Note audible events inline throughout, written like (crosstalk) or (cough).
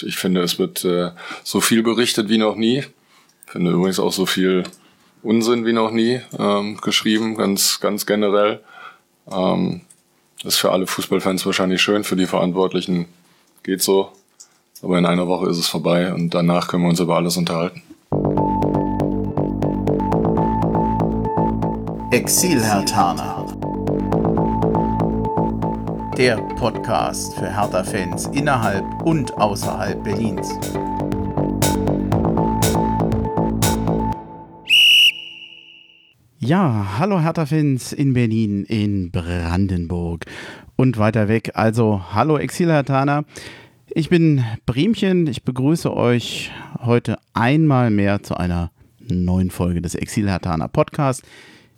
Ich finde, es wird äh, so viel berichtet wie noch nie. Ich finde übrigens auch so viel Unsinn wie noch nie ähm, geschrieben, ganz, ganz generell. Ähm, ist für alle Fußballfans wahrscheinlich schön, für die Verantwortlichen geht so. Aber in einer Woche ist es vorbei und danach können wir uns über alles unterhalten. Exil Herr Tana. Der Podcast für Hertha-Fans innerhalb und außerhalb Berlins. Ja, hallo Hertha-Fans in Berlin, in Brandenburg und weiter weg. Also, hallo Exil-Hertaner. Ich bin Bremchen. Ich begrüße euch heute einmal mehr zu einer neuen Folge des Exil-Hertaner Podcasts.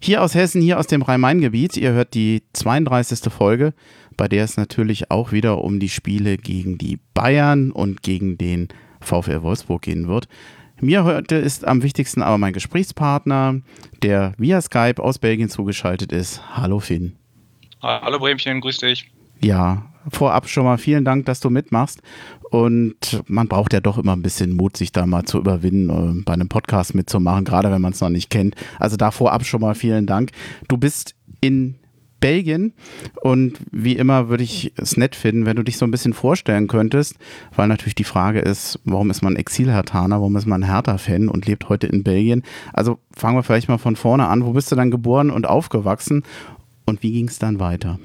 Hier aus Hessen, hier aus dem Rhein-Main-Gebiet. Ihr hört die 32. Folge, bei der es natürlich auch wieder um die Spiele gegen die Bayern und gegen den VfL Wolfsburg gehen wird. Mir heute ist am wichtigsten aber mein Gesprächspartner, der via Skype aus Belgien zugeschaltet ist. Hallo Finn. Hallo Bremchen, grüß dich. Ja, vorab schon mal vielen Dank, dass du mitmachst. Und man braucht ja doch immer ein bisschen Mut, sich da mal zu überwinden, äh, bei einem Podcast mitzumachen, gerade wenn man es noch nicht kennt. Also da vorab schon mal vielen Dank. Du bist in Belgien und wie immer würde ich es nett finden, wenn du dich so ein bisschen vorstellen könntest, weil natürlich die Frage ist, warum ist man Exil-Hertaner, warum ist man Hertha-Fan und lebt heute in Belgien? Also fangen wir vielleicht mal von vorne an. Wo bist du dann geboren und aufgewachsen und wie ging es dann weiter?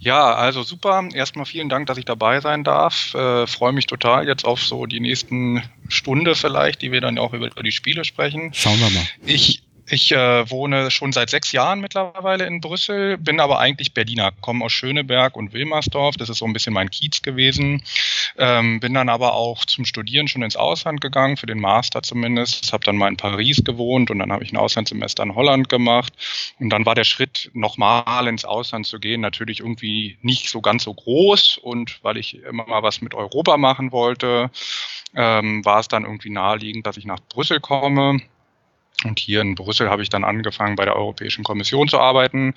Ja, also super. Erstmal vielen Dank, dass ich dabei sein darf. Äh, Freue mich total jetzt auf so die nächsten Stunde vielleicht, die wir dann auch über, die Spiele sprechen. Schauen wir mal. Ich ich äh, wohne schon seit sechs Jahren mittlerweile in Brüssel, bin aber eigentlich Berliner, komme aus Schöneberg und Wilmersdorf. Das ist so ein bisschen mein Kiez gewesen. Ähm, bin dann aber auch zum Studieren schon ins Ausland gegangen, für den Master zumindest. Habe dann mal in Paris gewohnt und dann habe ich ein Auslandssemester in Holland gemacht. Und dann war der Schritt, nochmal ins Ausland zu gehen, natürlich irgendwie nicht so ganz so groß. Und weil ich immer mal was mit Europa machen wollte, ähm, war es dann irgendwie naheliegend, dass ich nach Brüssel komme und hier in Brüssel habe ich dann angefangen, bei der Europäischen Kommission zu arbeiten,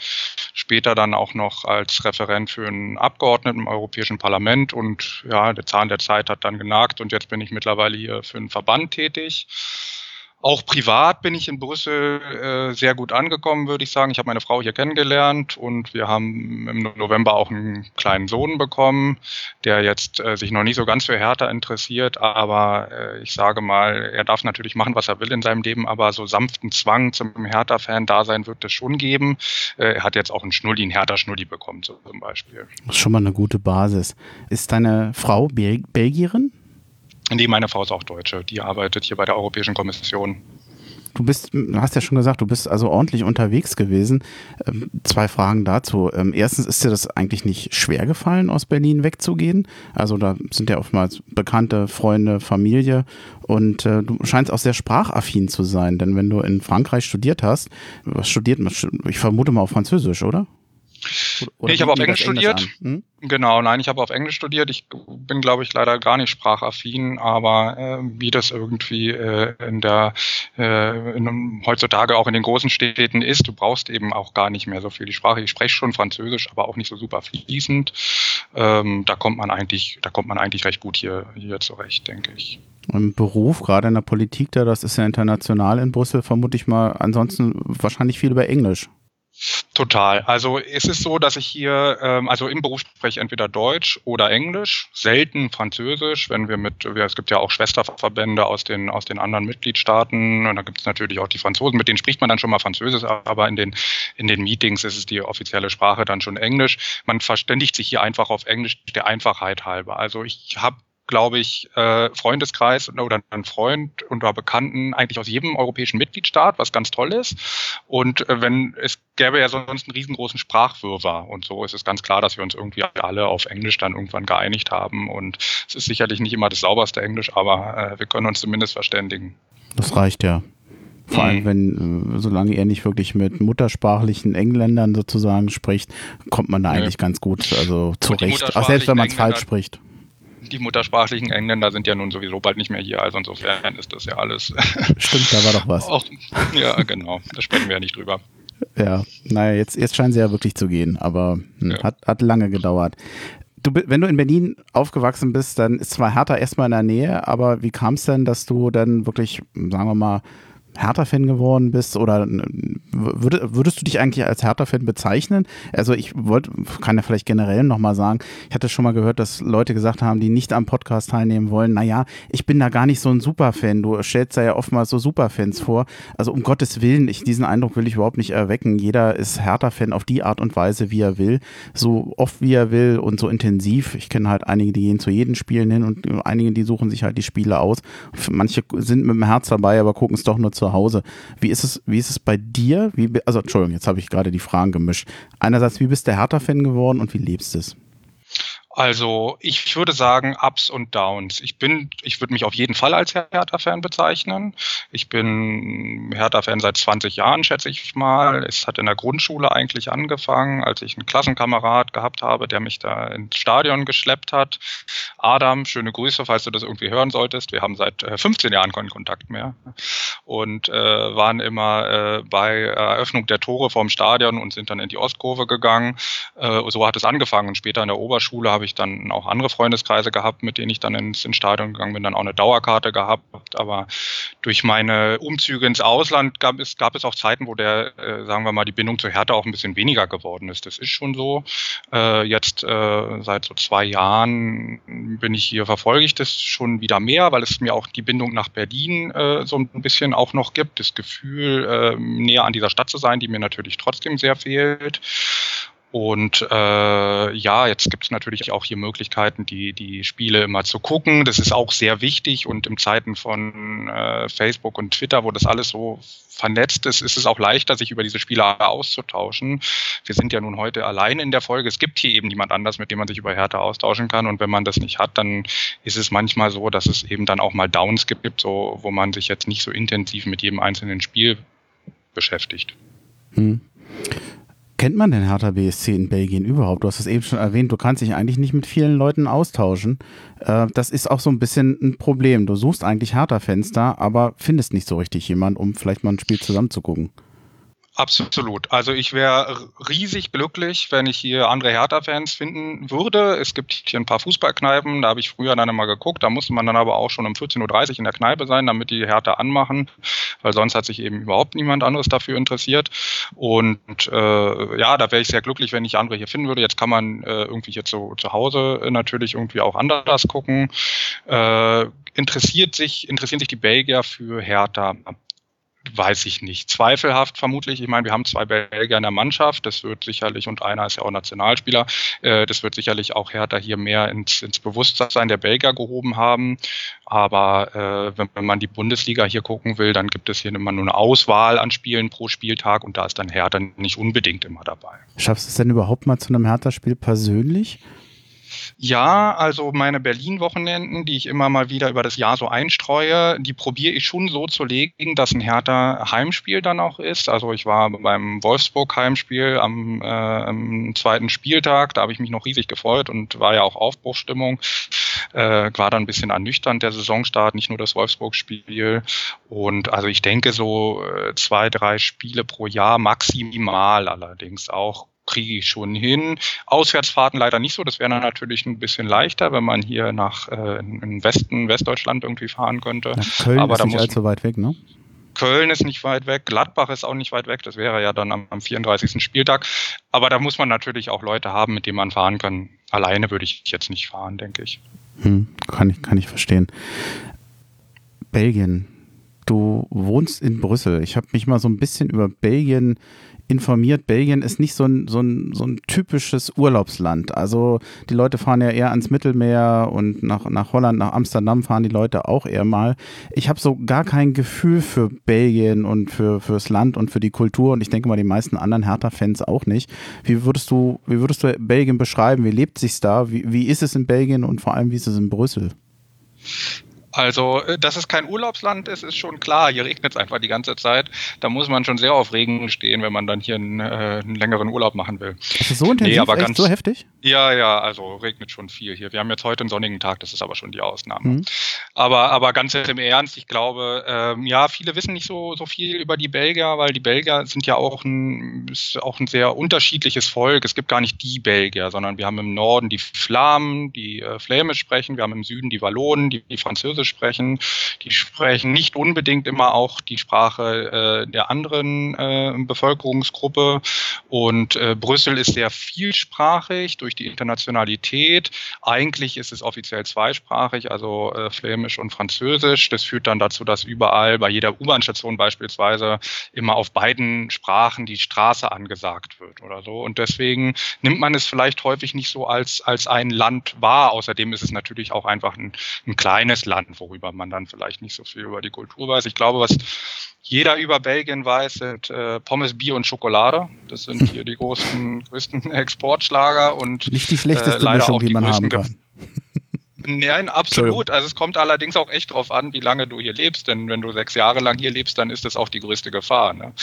später dann auch noch als Referent für einen Abgeordneten im Europäischen Parlament und ja, der Zahn der Zeit hat dann genagt und jetzt bin ich mittlerweile hier für einen Verband tätig. Auch privat bin ich in Brüssel äh, sehr gut angekommen, würde ich sagen. Ich habe meine Frau hier kennengelernt und wir haben im November auch einen kleinen Sohn bekommen, der jetzt äh, sich noch nicht so ganz für Hertha interessiert, aber äh, ich sage mal, er darf natürlich machen, was er will in seinem Leben, aber so sanften Zwang zum Hertha-Fan-Dasein wird es schon geben. Äh, er hat jetzt auch einen Schnulli, einen Hertha-Schnulli bekommen zum Beispiel. Das ist schon mal eine gute Basis. Ist deine Frau Bel Belgierin? Nee, meine Frau ist auch Deutsche. Die arbeitet hier bei der Europäischen Kommission. Du bist, hast ja schon gesagt, du bist also ordentlich unterwegs gewesen. Ähm, zwei Fragen dazu. Ähm, erstens, ist dir das eigentlich nicht schwer gefallen, aus Berlin wegzugehen? Also da sind ja oftmals Bekannte, Freunde, Familie und äh, du scheinst auch sehr sprachaffin zu sein, denn wenn du in Frankreich studiert hast, was studiert man? Ich vermute mal auf Französisch, oder? Oder ich habe auf Englisch studiert. Hm? Genau, nein, ich habe auf Englisch studiert. Ich bin, glaube ich, leider gar nicht sprachaffin, aber äh, wie das irgendwie äh, in der äh, in, heutzutage auch in den großen Städten ist, du brauchst eben auch gar nicht mehr so viel die Sprache. Ich spreche schon Französisch, aber auch nicht so super fließend. Ähm, da kommt man eigentlich, da kommt man eigentlich recht gut hier hier zurecht, denke ich. Im Beruf, gerade in der Politik, da das ist ja international in Brüssel, vermute ich mal. Ansonsten wahrscheinlich viel über Englisch. Total. Also es ist so, dass ich hier, ähm, also im Beruf spreche entweder Deutsch oder Englisch, selten Französisch, wenn wir mit, es gibt ja auch Schwesterverbände aus den, aus den anderen Mitgliedstaaten und da gibt es natürlich auch die Franzosen, mit denen spricht man dann schon mal Französisch, aber in den, in den Meetings ist es die offizielle Sprache dann schon Englisch. Man verständigt sich hier einfach auf Englisch der Einfachheit halber. Also ich habe glaube ich, äh, Freundeskreis oder ein Freund oder Bekannten eigentlich aus jedem europäischen Mitgliedstaat, was ganz toll ist. Und äh, wenn es gäbe ja sonst einen riesengroßen Sprachwirrwarr. Und so ist es ganz klar, dass wir uns irgendwie alle auf Englisch dann irgendwann geeinigt haben. Und es ist sicherlich nicht immer das sauberste Englisch, aber äh, wir können uns zumindest verständigen. Das reicht ja. Vor allem, mhm. wenn, äh, solange er nicht wirklich mit muttersprachlichen Engländern sozusagen spricht, kommt man da eigentlich ja. ganz gut also zurecht. Auch selbst wenn man es falsch spricht die muttersprachlichen Engländer sind ja nun sowieso bald nicht mehr hier, also insofern ist das ja alles. (laughs) Stimmt, da war doch was. Auch, ja, genau, da sprechen wir ja nicht drüber. Ja, naja, jetzt, jetzt scheinen sie ja wirklich zu gehen, aber hm, ja. hat, hat lange gedauert. du, wenn du in Berlin aufgewachsen bist, dann ist zwar Hertha erstmal in der Nähe, aber wie kam es denn, dass du dann wirklich, sagen wir mal, Hertha-Fan geworden bist oder würdest du dich eigentlich als Hertha-Fan bezeichnen? Also ich wollte, kann ja vielleicht generell nochmal sagen, ich hatte schon mal gehört, dass Leute gesagt haben, die nicht am Podcast teilnehmen wollen, naja, ich bin da gar nicht so ein Superfan. Du stellst da ja oftmals so Superfans vor. Also um Gottes Willen, ich, diesen Eindruck will ich überhaupt nicht erwecken. Jeder ist Hertha-Fan auf die Art und Weise, wie er will, so oft wie er will und so intensiv. Ich kenne halt einige, die gehen zu jedem Spielen hin und einige, die suchen sich halt die Spiele aus. Manche sind mit dem Herz dabei, aber gucken es doch nur zu Hause. Wie ist es, wie ist es bei dir? Wie, also, Entschuldigung, jetzt habe ich gerade die Fragen gemischt. Einerseits, wie bist du Hertha-Fan geworden und wie lebst du es? Also ich würde sagen Ups und Downs. Ich bin, ich würde mich auf jeden Fall als Hertha-Fan bezeichnen. Ich bin Hertha-Fan seit 20 Jahren, schätze ich mal. Es hat in der Grundschule eigentlich angefangen, als ich einen Klassenkamerad gehabt habe, der mich da ins Stadion geschleppt hat. Adam, schöne Grüße, falls du das irgendwie hören solltest. Wir haben seit 15 äh, Jahren keinen Kontakt mehr und äh, waren immer äh, bei Eröffnung der Tore vorm Stadion und sind dann in die Ostkurve gegangen. Äh, so hat es angefangen. Und später in der Oberschule habe ich dann auch andere Freundeskreise gehabt, mit denen ich dann ins, ins Stadion gegangen bin, dann auch eine Dauerkarte gehabt. Aber durch meine Umzüge ins Ausland gab es, gab es auch Zeiten, wo der, äh, sagen wir mal, die Bindung zu Hertha auch ein bisschen weniger geworden ist. Das ist schon so. Äh, jetzt äh, seit so zwei Jahren bin ich hier, verfolge ich das schon wieder mehr, weil es mir auch die Bindung nach Berlin äh, so ein bisschen auch noch gibt. Das Gefühl, äh, näher an dieser Stadt zu sein, die mir natürlich trotzdem sehr fehlt. Und äh, ja, jetzt gibt es natürlich auch hier Möglichkeiten, die, die Spiele immer zu gucken. Das ist auch sehr wichtig und in Zeiten von äh, Facebook und Twitter, wo das alles so vernetzt ist, ist es auch leichter, sich über diese Spiele auszutauschen. Wir sind ja nun heute allein in der Folge. Es gibt hier eben niemand anders, mit dem man sich über Härte austauschen kann. Und wenn man das nicht hat, dann ist es manchmal so, dass es eben dann auch mal Downs gibt, so, wo man sich jetzt nicht so intensiv mit jedem einzelnen Spiel beschäftigt. Hm. Kennt man den Hertha BSC in Belgien überhaupt? Du hast es eben schon erwähnt, du kannst dich eigentlich nicht mit vielen Leuten austauschen. Äh, das ist auch so ein bisschen ein Problem. Du suchst eigentlich Hertha-Fans da, aber findest nicht so richtig jemanden, um vielleicht mal ein Spiel zusammen zu gucken. Absolut. Also ich wäre riesig glücklich, wenn ich hier andere Hertha-Fans finden würde. Es gibt hier ein paar Fußballkneipen, da habe ich früher dann immer geguckt. Da musste man dann aber auch schon um 14.30 Uhr in der Kneipe sein, damit die Hertha anmachen, weil sonst hat sich eben überhaupt niemand anderes dafür interessiert. Und äh, ja, da wäre ich sehr glücklich, wenn ich andere hier finden würde. Jetzt kann man äh, irgendwie jetzt so zu Hause natürlich irgendwie auch anders gucken. Äh, interessiert sich, interessieren sich die Belgier für Hertha? Weiß ich nicht. Zweifelhaft vermutlich. Ich meine, wir haben zwei Belgier in der Mannschaft. Das wird sicherlich, und einer ist ja auch Nationalspieler, äh, das wird sicherlich auch Hertha hier mehr ins, ins Bewusstsein der Belgier gehoben haben. Aber äh, wenn, wenn man die Bundesliga hier gucken will, dann gibt es hier immer nur eine Auswahl an Spielen pro Spieltag und da ist dann Hertha nicht unbedingt immer dabei. Schaffst du es denn überhaupt mal zu einem Hertha-Spiel persönlich? Ja, also meine Berlin-Wochenenden, die ich immer mal wieder über das Jahr so einstreue, die probiere ich schon so zu legen, dass ein härter Heimspiel dann auch ist. Also ich war beim Wolfsburg-Heimspiel am, äh, am zweiten Spieltag, da habe ich mich noch riesig gefreut und war ja auch Aufbruchstimmung. Äh, war dann ein bisschen ernüchternd der Saisonstart, nicht nur das Wolfsburg-Spiel. Und also ich denke so äh, zwei, drei Spiele pro Jahr maximal allerdings auch kriege ich schon hin. Auswärtsfahrten leider nicht so. Das wäre dann natürlich ein bisschen leichter, wenn man hier nach äh, in Westen, Westdeutschland irgendwie fahren könnte. Ja, Köln Aber ist nicht allzu weit weg, ne? Köln ist nicht weit weg, Gladbach ist auch nicht weit weg, das wäre ja dann am, am 34. Spieltag. Aber da muss man natürlich auch Leute haben, mit denen man fahren kann. Alleine würde ich jetzt nicht fahren, denke ich. Hm, kann ich. Kann ich verstehen. Belgien. Du wohnst in Brüssel. Ich habe mich mal so ein bisschen über Belgien informiert, Belgien ist nicht so ein, so, ein, so ein typisches Urlaubsland. Also die Leute fahren ja eher ans Mittelmeer und nach, nach Holland, nach Amsterdam fahren die Leute auch eher mal. Ich habe so gar kein Gefühl für Belgien und für fürs Land und für die Kultur und ich denke mal die meisten anderen Hertha-Fans auch nicht. Wie würdest du, wie würdest du Belgien beschreiben? Wie lebt sich's da? Wie, wie ist es in Belgien und vor allem wie ist es in Brüssel? Also, äh, dass es kein Urlaubsland ist, ist schon klar. Hier regnet es einfach die ganze Zeit. Da muss man schon sehr auf Regen stehen, wenn man dann hier einen, äh, einen längeren Urlaub machen will. Ist das so intensiv, nee, aber ganz, so heftig? Ja, ja, also regnet schon viel hier. Wir haben jetzt heute einen sonnigen Tag, das ist aber schon die Ausnahme. Mhm. Aber, aber ganz im Ernst, ich glaube, ähm, ja, viele wissen nicht so, so viel über die Belgier, weil die Belgier sind ja auch ein, ist auch ein sehr unterschiedliches Volk. Es gibt gar nicht die Belgier, sondern wir haben im Norden die Flamen, die äh, Flämisch sprechen, wir haben im Süden die Wallonen, die, die Französisch sprechen. Die sprechen nicht unbedingt immer auch die Sprache äh, der anderen äh, Bevölkerungsgruppe. Und äh, Brüssel ist sehr vielsprachig durch die Internationalität. Eigentlich ist es offiziell zweisprachig, also äh, Flämisch und Französisch. Das führt dann dazu, dass überall bei jeder U-Bahn-Station beispielsweise immer auf beiden Sprachen die Straße angesagt wird oder so. Und deswegen nimmt man es vielleicht häufig nicht so als, als ein Land wahr. Außerdem ist es natürlich auch einfach ein, ein kleines Land, worüber man dann vielleicht nicht so viel über die Kultur weiß. Ich glaube, was jeder über Belgien weiß, sind äh, Pommes, Bier und Schokolade. Das sind hier die großen, (laughs) größten Exportschlager und nicht die schlechteste äh, Mischung, die, die man haben kann. (laughs) Nein, absolut. Also es kommt allerdings auch echt drauf an, wie lange du hier lebst. Denn wenn du sechs Jahre lang hier lebst, dann ist das auch die größte Gefahr. Ne?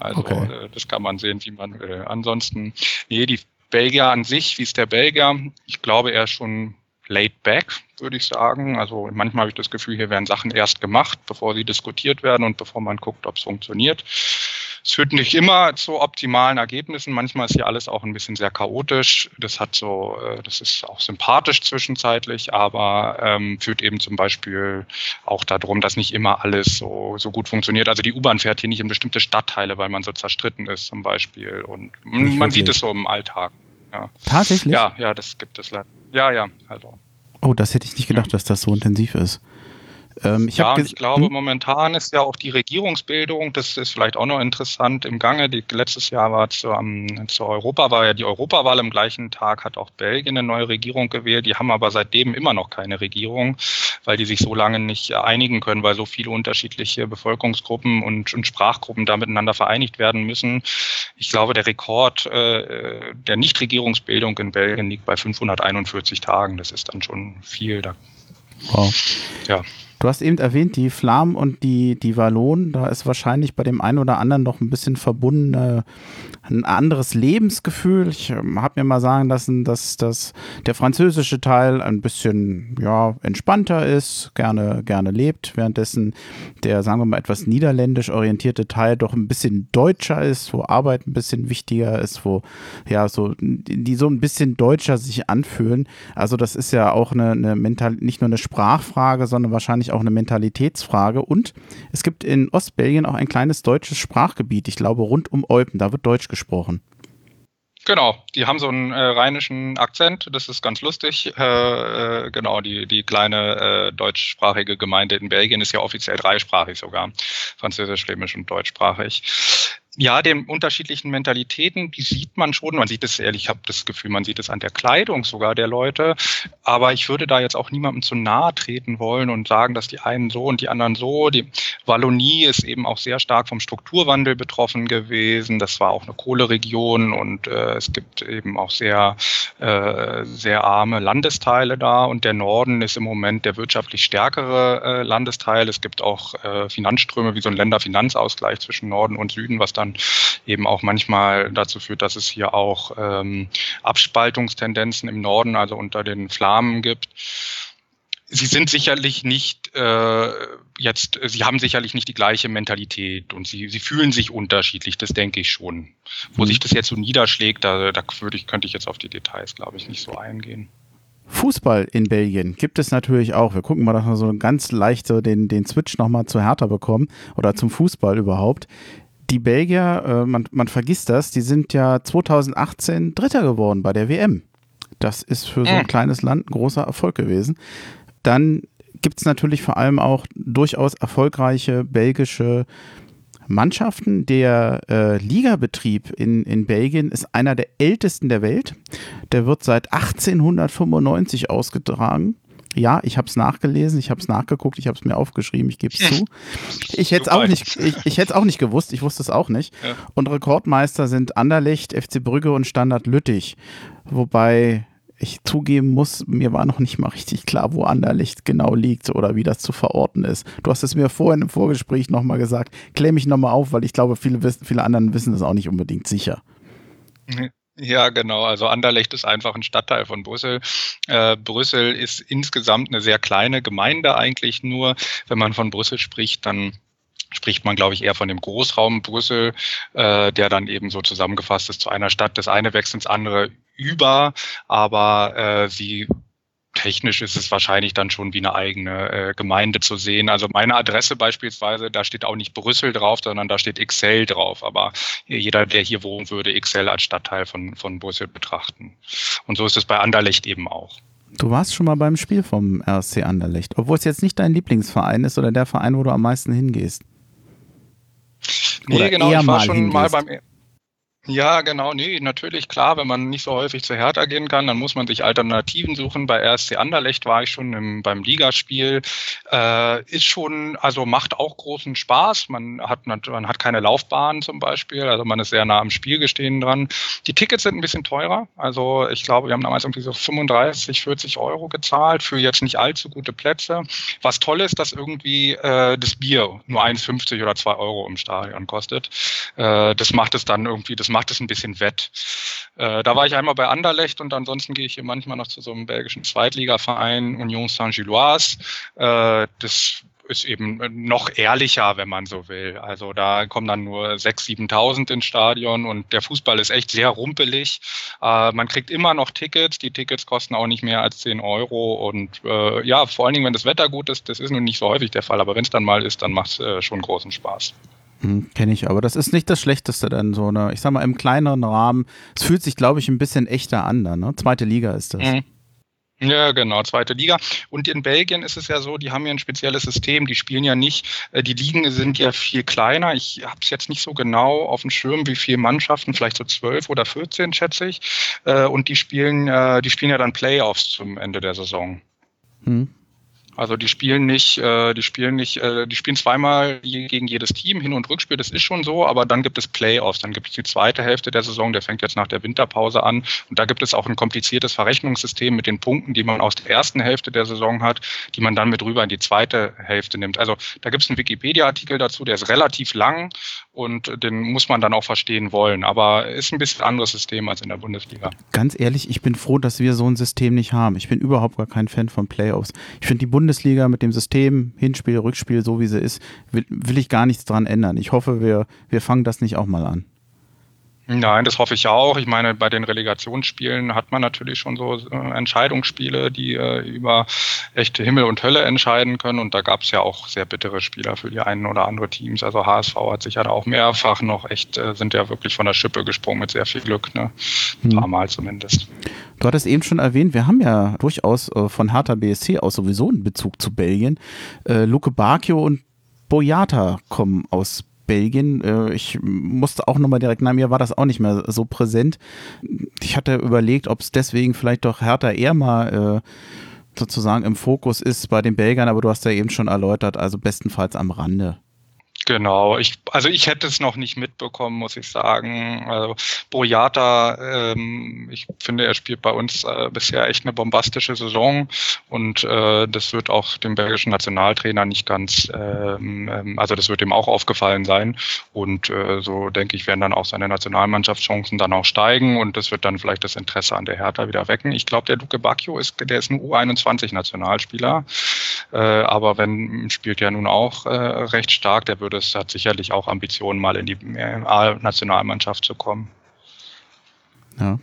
Also okay. äh, das kann man sehen, wie man will. Ansonsten, nee, die Belgier an sich, wie ist der Belgier? Ich glaube, er ist schon laid back, würde ich sagen. Also manchmal habe ich das Gefühl, hier werden Sachen erst gemacht, bevor sie diskutiert werden und bevor man guckt, ob es funktioniert. Es führt nicht immer zu optimalen Ergebnissen. Manchmal ist hier alles auch ein bisschen sehr chaotisch. Das hat so, äh, das ist auch sympathisch zwischenzeitlich, aber ähm, führt eben zum Beispiel auch darum, dass nicht immer alles so, so gut funktioniert. Also die U-Bahn fährt hier nicht in bestimmte Stadtteile, weil man so zerstritten ist zum Beispiel. Und man sieht es so im Alltag. Ja. Tatsächlich? Ja, ja, das gibt es leider. Ja, ja, also. Oh, das hätte ich nicht gedacht, dass das so intensiv ist. Ähm, ich ja, ich glaube, hm? momentan ist ja auch die Regierungsbildung, das ist vielleicht auch noch interessant im Gange. Die, letztes Jahr war zur, um, zur Europa, war ja die Europawahl am gleichen Tag, hat auch Belgien eine neue Regierung gewählt. Die haben aber seitdem immer noch keine Regierung, weil die sich so lange nicht einigen können, weil so viele unterschiedliche Bevölkerungsgruppen und, und Sprachgruppen da miteinander vereinigt werden müssen. Ich glaube, der Rekord äh, der Nichtregierungsbildung in Belgien liegt bei 541 Tagen. Das ist dann schon viel. Da, wow. Ja. Du hast eben erwähnt, die Flamen und die, die Wallonen, da ist wahrscheinlich bei dem einen oder anderen noch ein bisschen verbunden äh, ein anderes Lebensgefühl. Ich ähm, habe mir mal sagen lassen, dass, dass der französische Teil ein bisschen ja, entspannter ist, gerne, gerne lebt, währenddessen der, sagen wir mal, etwas niederländisch orientierte Teil doch ein bisschen deutscher ist, wo Arbeit ein bisschen wichtiger ist, wo ja so, die so ein bisschen deutscher sich anfühlen. Also das ist ja auch eine, eine Mental, nicht nur eine Sprachfrage, sondern wahrscheinlich auch eine Mentalitätsfrage. Und es gibt in Ostbelgien auch ein kleines deutsches Sprachgebiet, ich glaube rund um Eupen, da wird Deutsch gesprochen gesprochen. Genau, die haben so einen äh, rheinischen Akzent, das ist ganz lustig. Äh, äh, genau, die, die kleine äh, deutschsprachige Gemeinde in Belgien ist ja offiziell dreisprachig sogar, französisch, flämisch und deutschsprachig ja, den unterschiedlichen Mentalitäten, die sieht man schon. Man sieht es ehrlich, ich habe das Gefühl, man sieht es an der Kleidung sogar der Leute. Aber ich würde da jetzt auch niemandem zu nahe treten wollen und sagen, dass die einen so und die anderen so. Die Wallonie ist eben auch sehr stark vom Strukturwandel betroffen gewesen. Das war auch eine Kohleregion und äh, es gibt eben auch sehr, äh, sehr arme Landesteile da. Und der Norden ist im Moment der wirtschaftlich stärkere äh, Landesteil. Es gibt auch äh, Finanzströme wie so ein Länderfinanzausgleich zwischen Norden und Süden, was dann dann eben auch manchmal dazu führt, dass es hier auch ähm, Abspaltungstendenzen im Norden, also unter den Flammen gibt. Sie sind sicherlich nicht äh, jetzt, sie haben sicherlich nicht die gleiche Mentalität und sie, sie fühlen sich unterschiedlich, das denke ich schon. Wo mhm. sich das jetzt so niederschlägt, da, da würde ich, könnte ich jetzt auf die Details, glaube ich, nicht so eingehen. Fußball in Belgien gibt es natürlich auch. Wir gucken mal, dass wir so ganz leicht den, den Switch nochmal zu Hertha bekommen oder zum Fußball überhaupt die Belgier, äh, man, man vergisst das, die sind ja 2018 Dritter geworden bei der WM. Das ist für so ein kleines Land ein großer Erfolg gewesen. Dann gibt es natürlich vor allem auch durchaus erfolgreiche belgische Mannschaften. Der äh, Ligabetrieb in, in Belgien ist einer der ältesten der Welt. Der wird seit 1895 ausgetragen. Ja, ich habe es nachgelesen, ich habe es nachgeguckt, ich habe es mir aufgeschrieben, ich gebe es (laughs) zu. Ich hätte es auch nicht, ich, ich hätte auch nicht gewusst, ich wusste es auch nicht. Ja. Und Rekordmeister sind Anderlecht, FC Brügge und Standard Lüttich. Wobei ich zugeben muss, mir war noch nicht mal richtig klar, wo Anderlecht genau liegt oder wie das zu verorten ist. Du hast es mir vorhin im Vorgespräch nochmal gesagt. Klär mich nochmal auf, weil ich glaube, viele, viele anderen wissen das auch nicht unbedingt sicher. Ja, genau. Also Anderlecht ist einfach ein Stadtteil von Brüssel. Äh, Brüssel ist insgesamt eine sehr kleine Gemeinde eigentlich nur. Wenn man von Brüssel spricht, dann spricht man, glaube ich, eher von dem Großraum Brüssel, äh, der dann eben so zusammengefasst ist zu einer Stadt. Das eine wächst ins andere über, aber äh, sie technisch ist es wahrscheinlich dann schon wie eine eigene äh, Gemeinde zu sehen. Also meine Adresse beispielsweise, da steht auch nicht Brüssel drauf, sondern da steht Excel drauf. Aber jeder, der hier wohnen würde, Excel als Stadtteil von, von Brüssel betrachten. Und so ist es bei Anderlecht eben auch. Du warst schon mal beim Spiel vom RSC Anderlecht, obwohl es jetzt nicht dein Lieblingsverein ist oder der Verein, wo du am meisten hingehst. Nee, Oder genau, ich war schon hingehst. mal beim ja, genau, nee, natürlich, klar, wenn man nicht so häufig zu Hertha gehen kann, dann muss man sich Alternativen suchen. Bei RSC Anderlecht war ich schon im, beim Ligaspiel. Äh, ist schon, also macht auch großen Spaß. Man hat, man hat keine Laufbahn zum Beispiel, also man ist sehr nah am Spielgestehen dran. Die Tickets sind ein bisschen teurer. Also ich glaube, wir haben damals irgendwie so 35, 40 Euro gezahlt für jetzt nicht allzu gute Plätze. Was toll ist, dass irgendwie äh, das Bier nur 1,50 oder 2 Euro im Stadion kostet. Äh, das macht es dann irgendwie, das macht es ein bisschen wett. Äh, da war ich einmal bei Anderlecht und ansonsten gehe ich hier manchmal noch zu so einem belgischen Zweitligaverein, Union Saint-Gilloise. Äh, das ist eben noch ehrlicher, wenn man so will. Also da kommen dann nur 6.000, 7.000 ins Stadion und der Fußball ist echt sehr rumpelig. Äh, man kriegt immer noch Tickets. Die Tickets kosten auch nicht mehr als 10 Euro und äh, ja, vor allen Dingen, wenn das Wetter gut ist, das ist nun nicht so häufig der Fall, aber wenn es dann mal ist, dann macht es äh, schon großen Spaß. Hm, Kenne ich, aber das ist nicht das Schlechteste dann so eine, ich sag mal, im kleineren Rahmen. Es fühlt sich, glaube ich, ein bisschen echter an dann, ne? Zweite Liga ist das. Mhm. Ja, genau, zweite Liga. Und in Belgien ist es ja so, die haben ja ein spezielles System, die spielen ja nicht, äh, die Ligen sind ja viel kleiner. Ich habe es jetzt nicht so genau auf dem Schirm, wie viele Mannschaften, vielleicht so zwölf oder 14, schätze ich. Äh, und die spielen, äh, die spielen ja dann Playoffs zum Ende der Saison. Hm. Also die spielen nicht, äh, die spielen nicht, äh, die spielen zweimal gegen jedes Team, Hin- und Rückspiel, das ist schon so, aber dann gibt es Playoffs, dann gibt es die zweite Hälfte der Saison, der fängt jetzt nach der Winterpause an und da gibt es auch ein kompliziertes Verrechnungssystem mit den Punkten, die man aus der ersten Hälfte der Saison hat, die man dann mit rüber in die zweite Hälfte nimmt. Also da gibt es einen Wikipedia-Artikel dazu, der ist relativ lang und den muss man dann auch verstehen wollen, aber ist ein bisschen anderes System als in der Bundesliga. Ganz ehrlich, ich bin froh, dass wir so ein System nicht haben. Ich bin überhaupt gar kein Fan von Playoffs. Ich finde die Bundesliga Bundesliga mit dem System, Hinspiel, Rückspiel, so wie sie ist, will, will ich gar nichts dran ändern. Ich hoffe, wir, wir fangen das nicht auch mal an. Nein, das hoffe ich auch. Ich meine, bei den Relegationsspielen hat man natürlich schon so äh, Entscheidungsspiele, die äh, über echte Himmel und Hölle entscheiden können. Und da gab es ja auch sehr bittere Spieler für die einen oder andere Teams. Also HSV hat sich ja auch mehrfach noch echt, äh, sind ja wirklich von der Schippe gesprungen mit sehr viel Glück, ne? Ein paar Mal zumindest. Du hattest eben schon erwähnt, wir haben ja durchaus äh, von Hertha BSC aus sowieso einen Bezug zu Belgien. Äh, Luke Bacchio und Boyata kommen aus Belgien. Äh, ich musste auch nochmal direkt, na, mir war das auch nicht mehr so präsent. Ich hatte überlegt, ob es deswegen vielleicht doch härter eher mal äh, sozusagen im Fokus ist bei den Belgern, aber du hast ja eben schon erläutert, also bestenfalls am Rande. Genau, ich, also ich hätte es noch nicht mitbekommen, muss ich sagen. Also Boyata, ähm, ich finde, er spielt bei uns äh, bisher echt eine bombastische Saison und äh, das wird auch dem belgischen Nationaltrainer nicht ganz, ähm, ähm, also das wird ihm auch aufgefallen sein und äh, so denke ich, werden dann auch seine Nationalmannschaftschancen dann auch steigen und das wird dann vielleicht das Interesse an der Hertha wieder wecken. Ich glaube, der Duke Bacchio ist, der ist ein U21-Nationalspieler, äh, aber wenn spielt ja nun auch äh, recht stark, der würde das hat sicherlich auch Ambitionen, mal in die nationalmannschaft zu kommen. Ja.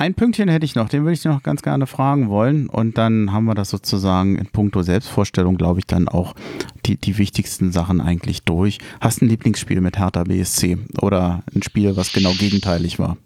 Ein Pünktchen hätte ich noch, den würde ich noch ganz gerne fragen wollen. Und dann haben wir das sozusagen in puncto Selbstvorstellung, glaube ich, dann auch die, die wichtigsten Sachen eigentlich durch. Hast du ein Lieblingsspiel mit Hertha BSC oder ein Spiel, was genau gegenteilig war?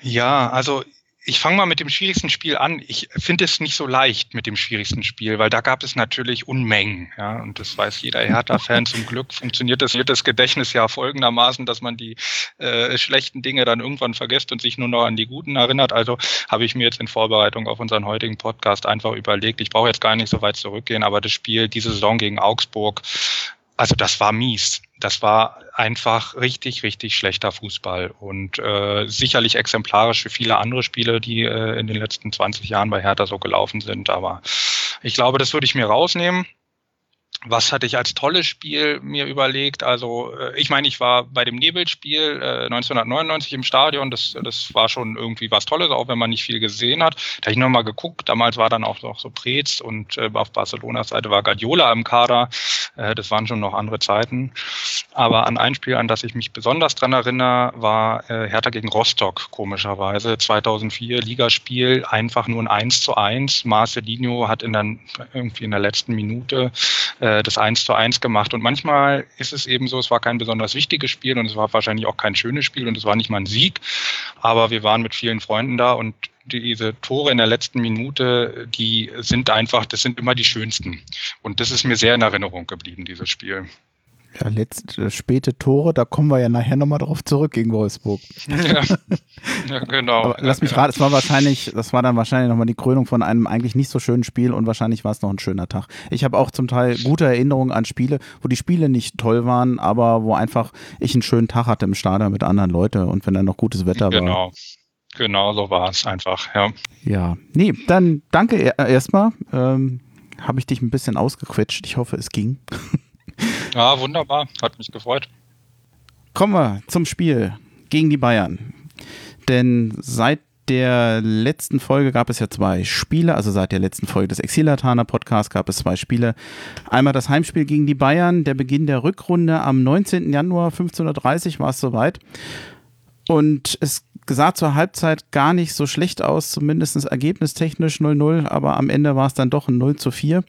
Ja, also ich fange mal mit dem schwierigsten Spiel an. Ich finde es nicht so leicht mit dem schwierigsten Spiel, weil da gab es natürlich Unmengen. Ja, und das weiß jeder Hertha-Fan. Zum Glück funktioniert das, das Gedächtnis ja folgendermaßen, dass man die äh, schlechten Dinge dann irgendwann vergisst und sich nur noch an die guten erinnert. Also habe ich mir jetzt in Vorbereitung auf unseren heutigen Podcast einfach überlegt, ich brauche jetzt gar nicht so weit zurückgehen, aber das Spiel diese Saison gegen Augsburg, also das war mies das war einfach richtig, richtig schlechter Fußball und äh, sicherlich exemplarisch für viele andere Spiele, die äh, in den letzten 20 Jahren bei Hertha so gelaufen sind. Aber ich glaube, das würde ich mir rausnehmen was hatte ich als tolles Spiel mir überlegt? Also, äh, ich meine, ich war bei dem Nebelspiel äh, 1999 im Stadion. Das, das war schon irgendwie was Tolles, auch wenn man nicht viel gesehen hat. Da habe ich nochmal geguckt. Damals war dann auch noch so Preetz und äh, auf Barcelonas Seite war Guardiola im Kader. Äh, das waren schon noch andere Zeiten. Aber an ein Spiel, an das ich mich besonders dran erinnere, war äh, Hertha gegen Rostock, komischerweise. 2004 Ligaspiel, einfach nur ein 1 zu 1. Marcelinho hat in der, irgendwie in der letzten Minute äh, äh, das 1 zu 1 gemacht. Und manchmal ist es eben so, es war kein besonders wichtiges Spiel und es war wahrscheinlich auch kein schönes Spiel und es war nicht mal ein Sieg. Aber wir waren mit vielen Freunden da und diese Tore in der letzten Minute, die sind einfach, das sind immer die schönsten. Und das ist mir sehr in Erinnerung geblieben, dieses Spiel. Ja, letzte, späte Tore, da kommen wir ja nachher nochmal drauf zurück gegen Wolfsburg. Ja, (laughs) ja genau. Aber lass mich raten, es war wahrscheinlich, das war dann wahrscheinlich nochmal die Krönung von einem eigentlich nicht so schönen Spiel und wahrscheinlich war es noch ein schöner Tag. Ich habe auch zum Teil gute Erinnerungen an Spiele, wo die Spiele nicht toll waren, aber wo einfach ich einen schönen Tag hatte im Stadion mit anderen Leuten und wenn dann noch gutes Wetter genau. war. Genau. Genau, so war es einfach, ja. Ja, nee, dann danke erstmal. Ähm, habe ich dich ein bisschen ausgequetscht. Ich hoffe, es ging. (laughs) (laughs) Ja, wunderbar. Hat mich gefreut. Kommen wir zum Spiel gegen die Bayern. Denn seit der letzten Folge gab es ja zwei Spiele, also seit der letzten Folge des Exilatana Podcasts gab es zwei Spiele. Einmal das Heimspiel gegen die Bayern, der Beginn der Rückrunde am 19. Januar 15.30 war es soweit. Und es sah zur Halbzeit gar nicht so schlecht aus, zumindest ergebnistechnisch 0-0, aber am Ende war es dann doch ein 0 zu 4.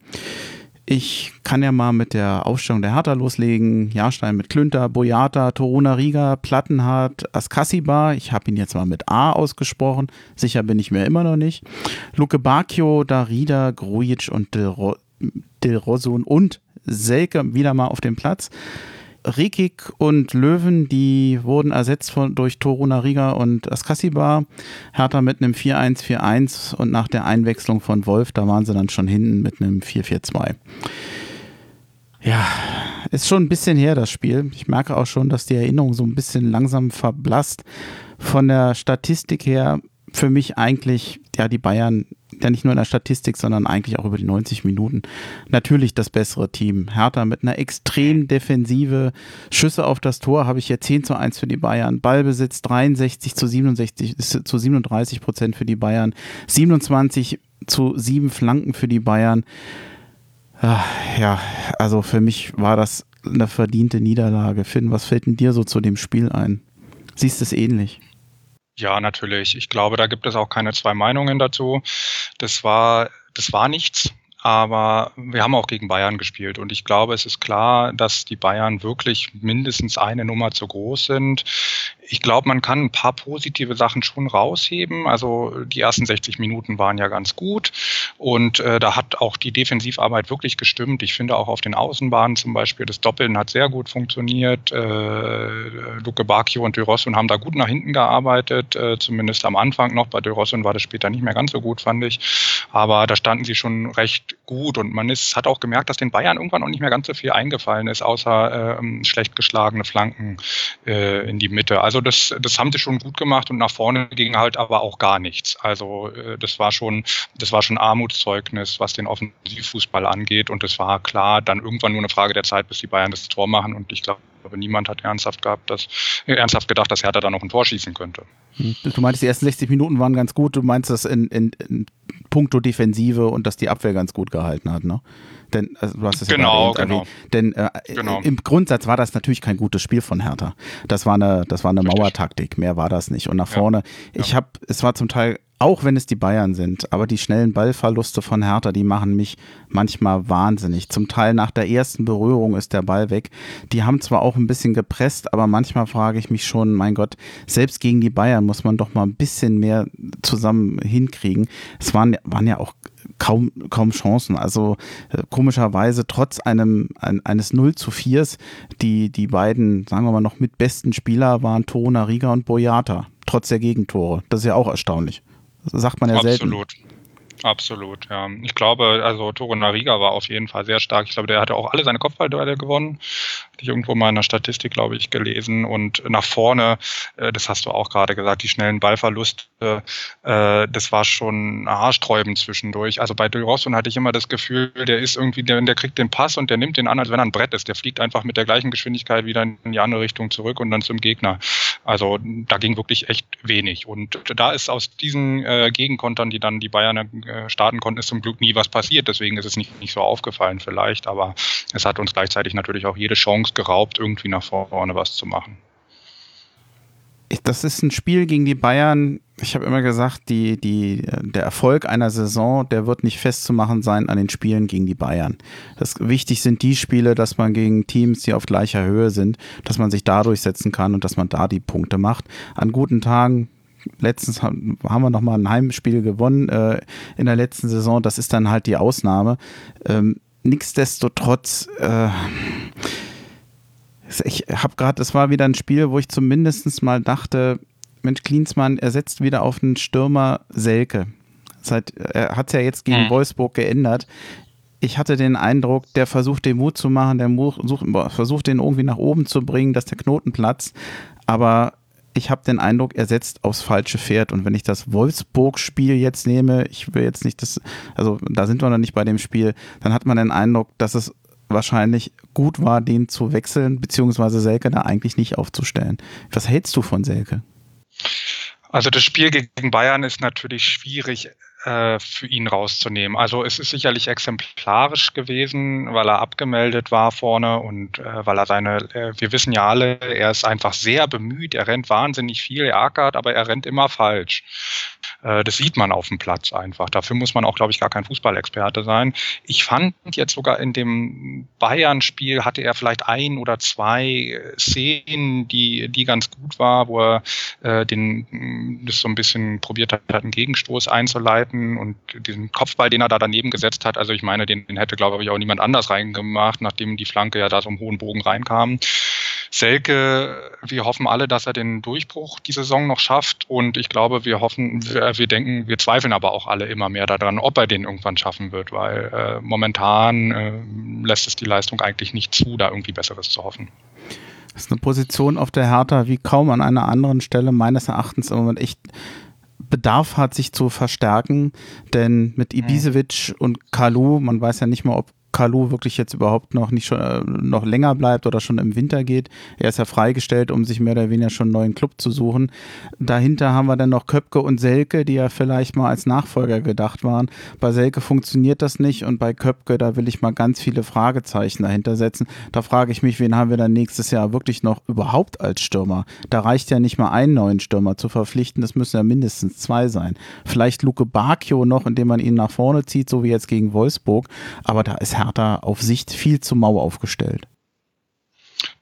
Ich kann ja mal mit der Aufstellung der Hertha loslegen. Jahrstein mit Klünter, Boyata, Toruna Riga, Plattenhardt, Askasiba. Ich habe ihn jetzt mal mit A ausgesprochen. Sicher bin ich mir immer noch nicht. Luke Bacchio, Darida, Grujic und Del, Ro Del und Selke wieder mal auf dem Platz. Rekik und Löwen, die wurden ersetzt von, durch Toruna Riga und Askasiba. Hertha mit einem 4-1-4-1 und nach der Einwechslung von Wolf, da waren sie dann schon hinten mit einem 4-4-2. Ja, ist schon ein bisschen her, das Spiel. Ich merke auch schon, dass die Erinnerung so ein bisschen langsam verblasst. Von der Statistik her für mich eigentlich, ja, die Bayern ja nicht nur in der Statistik, sondern eigentlich auch über die 90 Minuten natürlich das bessere Team. Hertha mit einer extrem Defensive. Schüsse auf das Tor habe ich hier 10 zu 1 für die Bayern. Ballbesitz 63 zu 67 zu 37 Prozent für die Bayern. 27 zu 7 Flanken für die Bayern. Ah, ja, also für mich war das eine verdiente Niederlage. Finn, was fällt denn dir so zu dem Spiel ein? Siehst du es ähnlich? Ja, natürlich. Ich glaube, da gibt es auch keine zwei Meinungen dazu. Das war, das war nichts. Aber wir haben auch gegen Bayern gespielt und ich glaube, es ist klar, dass die Bayern wirklich mindestens eine Nummer zu groß sind. Ich glaube, man kann ein paar positive Sachen schon rausheben. Also die ersten 60 Minuten waren ja ganz gut und äh, da hat auch die Defensivarbeit wirklich gestimmt. Ich finde auch auf den Außenbahnen zum Beispiel das Doppeln hat sehr gut funktioniert. Äh, Luke Bacchio und De Rosson haben da gut nach hinten gearbeitet, äh, zumindest am Anfang noch. Bei De Rosson war das später nicht mehr ganz so gut, fand ich. Aber da standen sie schon recht gut und man ist, hat auch gemerkt, dass den Bayern irgendwann auch nicht mehr ganz so viel eingefallen ist, außer äh, schlecht geschlagene Flanken äh, in die Mitte. Also das, das haben sie schon gut gemacht und nach vorne ging halt aber auch gar nichts. Also äh, das war schon, das war schon Armutszeugnis, was den Offensivfußball angeht und es war klar, dann irgendwann nur eine Frage der Zeit, bis die Bayern das Tor machen und ich glaube, niemand hat ernsthaft gehabt, dass, äh, ernsthaft gedacht, dass Hertha da noch ein Tor schießen könnte. Hm. Du meinst, die ersten 60 Minuten waren ganz gut. Du meinst das in, in, in puncto Defensive und dass die Abwehr ganz gut gehalten hat, ne? Denn also, du hast es genau, ja genau. Denn äh, genau. im Grundsatz war das natürlich kein gutes Spiel von Hertha. Das war eine, das war eine Mauertaktik. Mehr war das nicht. Und nach vorne, ja. ich habe, es war zum Teil auch wenn es die Bayern sind, aber die schnellen Ballverluste von Hertha, die machen mich manchmal wahnsinnig. Zum Teil nach der ersten Berührung ist der Ball weg. Die haben zwar auch ein bisschen gepresst, aber manchmal frage ich mich schon, mein Gott, selbst gegen die Bayern muss man doch mal ein bisschen mehr zusammen hinkriegen. Es waren, waren ja auch kaum, kaum Chancen. Also äh, komischerweise trotz einem ein, eines 0 zu 4 die, die beiden, sagen wir mal, noch mit besten Spieler waren Toruna Riga und Boyata, trotz der Gegentore. Das ist ja auch erstaunlich. Das sagt man ja Absolut. selten. Absolut. Absolut, ja. Ich glaube, also Toro Nariga war auf jeden Fall sehr stark. Ich glaube, der hatte auch alle seine Kopfballduelle gewonnen. Ich irgendwo mal in der Statistik, glaube ich, gelesen. Und nach vorne, äh, das hast du auch gerade gesagt, die schnellen Ballverluste, äh, das war schon haarsträubend zwischendurch. Also bei Del Rosson hatte ich immer das Gefühl, der ist irgendwie, der, der kriegt den Pass und der nimmt den an, als wenn er ein Brett ist. Der fliegt einfach mit der gleichen Geschwindigkeit wieder in die andere Richtung zurück und dann zum Gegner. Also da ging wirklich echt wenig. Und da ist aus diesen äh, Gegenkontern, die dann die Bayern äh, starten konnten, ist zum Glück nie was passiert. Deswegen ist es nicht, nicht so aufgefallen vielleicht. Aber es hat uns gleichzeitig natürlich auch jede Chance geraubt, irgendwie nach vorne was zu machen. Das ist ein Spiel gegen die Bayern. Ich habe immer gesagt, die, die, der Erfolg einer Saison, der wird nicht festzumachen sein an den Spielen gegen die Bayern. Das, wichtig sind die Spiele, dass man gegen Teams, die auf gleicher Höhe sind, dass man sich da durchsetzen kann und dass man da die Punkte macht. An guten Tagen letztens haben wir noch mal ein Heimspiel gewonnen äh, in der letzten Saison. Das ist dann halt die Ausnahme. Ähm, nichtsdestotrotz, äh, ich habe gerade, das war wieder ein Spiel, wo ich zumindest mal dachte, Mensch, Klinsmann ersetzt wieder auf einen Stürmer Selke. Seit, er hat es ja jetzt gegen mhm. Wolfsburg geändert. Ich hatte den Eindruck, der versucht den Mut zu machen, der sucht, versucht den irgendwie nach oben zu bringen, dass der Knoten platzt. Aber ich habe den Eindruck, er setzt aufs falsche Pferd. Und wenn ich das Wolfsburg-Spiel jetzt nehme, ich will jetzt nicht das, also da sind wir noch nicht bei dem Spiel, dann hat man den Eindruck, dass es wahrscheinlich gut war, den zu wechseln, beziehungsweise Selke da eigentlich nicht aufzustellen. Was hältst du von Selke? Also das Spiel gegen Bayern ist natürlich schwierig äh, für ihn rauszunehmen. Also es ist sicherlich exemplarisch gewesen, weil er abgemeldet war vorne und äh, weil er seine, äh, wir wissen ja alle, er ist einfach sehr bemüht, er rennt wahnsinnig viel, er ackert, aber er rennt immer falsch. Äh, das sieht man auf dem Platz einfach. Dafür muss man auch, glaube ich, gar kein Fußballexperte sein. Ich fand jetzt sogar in dem Bayern-Spiel hatte er vielleicht ein oder zwei Szenen, die, die ganz gut war, wo er äh, den, das so ein bisschen probiert hat, einen Gegenstoß einzuleiten und diesen Kopfball, den er da daneben gesetzt hat. Also ich meine, den, den hätte, glaube ich, auch niemand anders reingemacht, nachdem die Flanke ja da so im hohen Bogen reinkam. Selke, wir hoffen alle, dass er den Durchbruch die Saison noch schafft und ich glaube, wir hoffen, wir, wir denken, wir zweifeln aber auch alle immer mehr daran, ob er den irgendwann schaffen wird, weil äh, momentan äh, lässt es die Leistung eigentlich nicht zu, da irgendwie Besseres zu hoffen. Das ist eine Position auf der Hertha wie kaum an einer anderen Stelle meines Erachtens im Moment echt Bedarf hat, sich zu verstärken, denn mit mhm. Ibisevic und Kalu, man weiß ja nicht mal, ob Kalu wirklich jetzt überhaupt noch nicht schon äh, noch länger bleibt oder schon im Winter geht. Er ist ja freigestellt, um sich mehr oder weniger schon einen neuen Club zu suchen. Dahinter haben wir dann noch Köpke und Selke, die ja vielleicht mal als Nachfolger gedacht waren. Bei Selke funktioniert das nicht und bei Köpke, da will ich mal ganz viele Fragezeichen dahinter setzen. Da frage ich mich, wen haben wir dann nächstes Jahr wirklich noch überhaupt als Stürmer? Da reicht ja nicht mal einen neuen Stürmer zu verpflichten, das müssen ja mindestens zwei sein. Vielleicht Luke Bacchio noch, indem man ihn nach vorne zieht, so wie jetzt gegen Wolfsburg, aber da ist Hertha auf Sicht viel zu mau aufgestellt.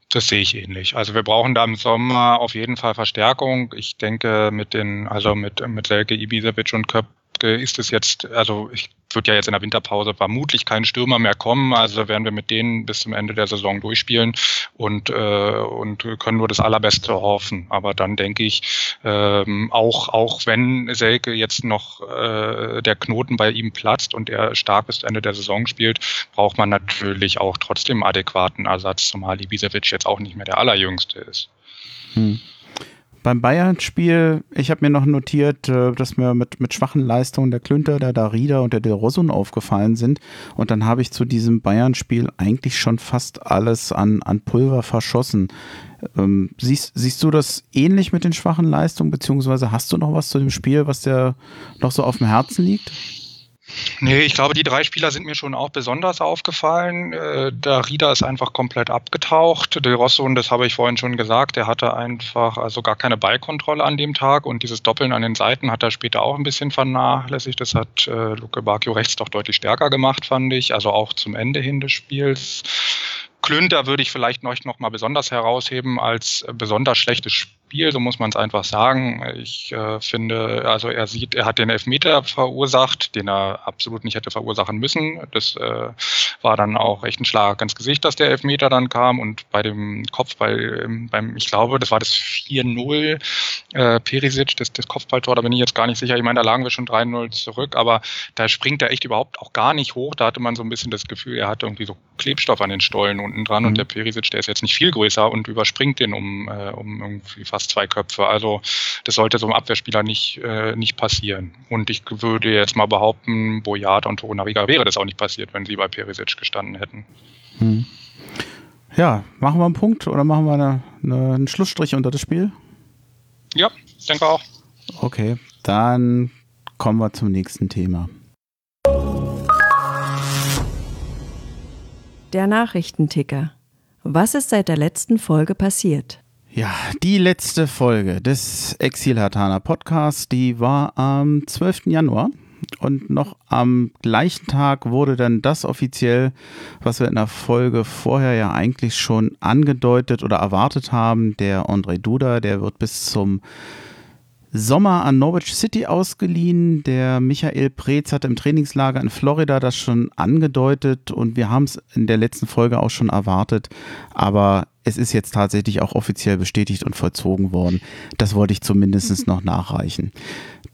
Das sehe ich ähnlich. Also wir brauchen da im Sommer auf jeden Fall Verstärkung. Ich denke mit den, also mit, mit Selke, Ibisevic und Köp ist es jetzt, also ich wird ja jetzt in der Winterpause vermutlich kein Stürmer mehr kommen, also werden wir mit denen bis zum Ende der Saison durchspielen und, äh, und können nur das Allerbeste hoffen. Aber dann denke ich, ähm, auch, auch wenn Selke jetzt noch äh, der Knoten bei ihm platzt und er stark bis Ende der Saison spielt, braucht man natürlich auch trotzdem adäquaten Ersatz, zumal Ibisevic jetzt auch nicht mehr der Allerjüngste ist. Hm. Beim Bayern-Spiel, ich habe mir noch notiert, äh, dass mir mit, mit schwachen Leistungen der Klünter, der Darida und der Del Rosun aufgefallen sind. Und dann habe ich zu diesem Bayern-Spiel eigentlich schon fast alles an, an Pulver verschossen. Ähm, siehst, siehst du das ähnlich mit den schwachen Leistungen, beziehungsweise hast du noch was zu dem Spiel, was dir noch so auf dem Herzen liegt? Nee, ich glaube, die drei Spieler sind mir schon auch besonders aufgefallen. Äh, der Rieder ist einfach komplett abgetaucht. Del Rosso, und das habe ich vorhin schon gesagt, der hatte einfach also gar keine Ballkontrolle an dem Tag und dieses Doppeln an den Seiten hat er später auch ein bisschen vernachlässigt. Das hat äh, Luke Bacchio rechts doch deutlich stärker gemacht, fand ich. Also auch zum Ende hin des Spiels. Klünter würde ich vielleicht noch, noch mal besonders herausheben als besonders schlechtes Spiel Spiel, so muss man es einfach sagen. Ich äh, finde, also er sieht, er hat den Elfmeter verursacht, den er absolut nicht hätte verursachen müssen. Das äh, war dann auch echt ein Schlag ins Gesicht, dass der Elfmeter dann kam und bei dem Kopfball, beim, ich glaube, das war das 4-0 äh, Perisic, das, das Kopfballtor, da bin ich jetzt gar nicht sicher. Ich meine, da lagen wir schon 3-0 zurück, aber da springt er echt überhaupt auch gar nicht hoch. Da hatte man so ein bisschen das Gefühl, er hatte irgendwie so Klebstoff an den Stollen unten dran mhm. und der Perisic, der ist jetzt nicht viel größer und überspringt den um, äh, um irgendwie fast zwei Köpfe. Also das sollte so einem Abwehrspieler nicht, äh, nicht passieren. Und ich würde jetzt mal behaupten, Boyata und Torunariga wäre das auch nicht passiert, wenn sie bei Perisic gestanden hätten. Mhm. Ja, machen wir einen Punkt oder machen wir eine, eine, einen Schlussstrich unter das Spiel? Ja, ich denke auch. Okay, dann kommen wir zum nächsten Thema. Der Nachrichtenticker. Was ist seit der letzten Folge passiert? Ja, die letzte Folge des Exil Hatana Podcasts, die war am 12. Januar. Und noch am gleichen Tag wurde dann das offiziell, was wir in der Folge vorher ja eigentlich schon angedeutet oder erwartet haben. Der André Duda, der wird bis zum Sommer an Norwich City ausgeliehen. Der Michael Preetz hat im Trainingslager in Florida das schon angedeutet und wir haben es in der letzten Folge auch schon erwartet. Aber es ist jetzt tatsächlich auch offiziell bestätigt und vollzogen worden. Das wollte ich zumindest noch nachreichen.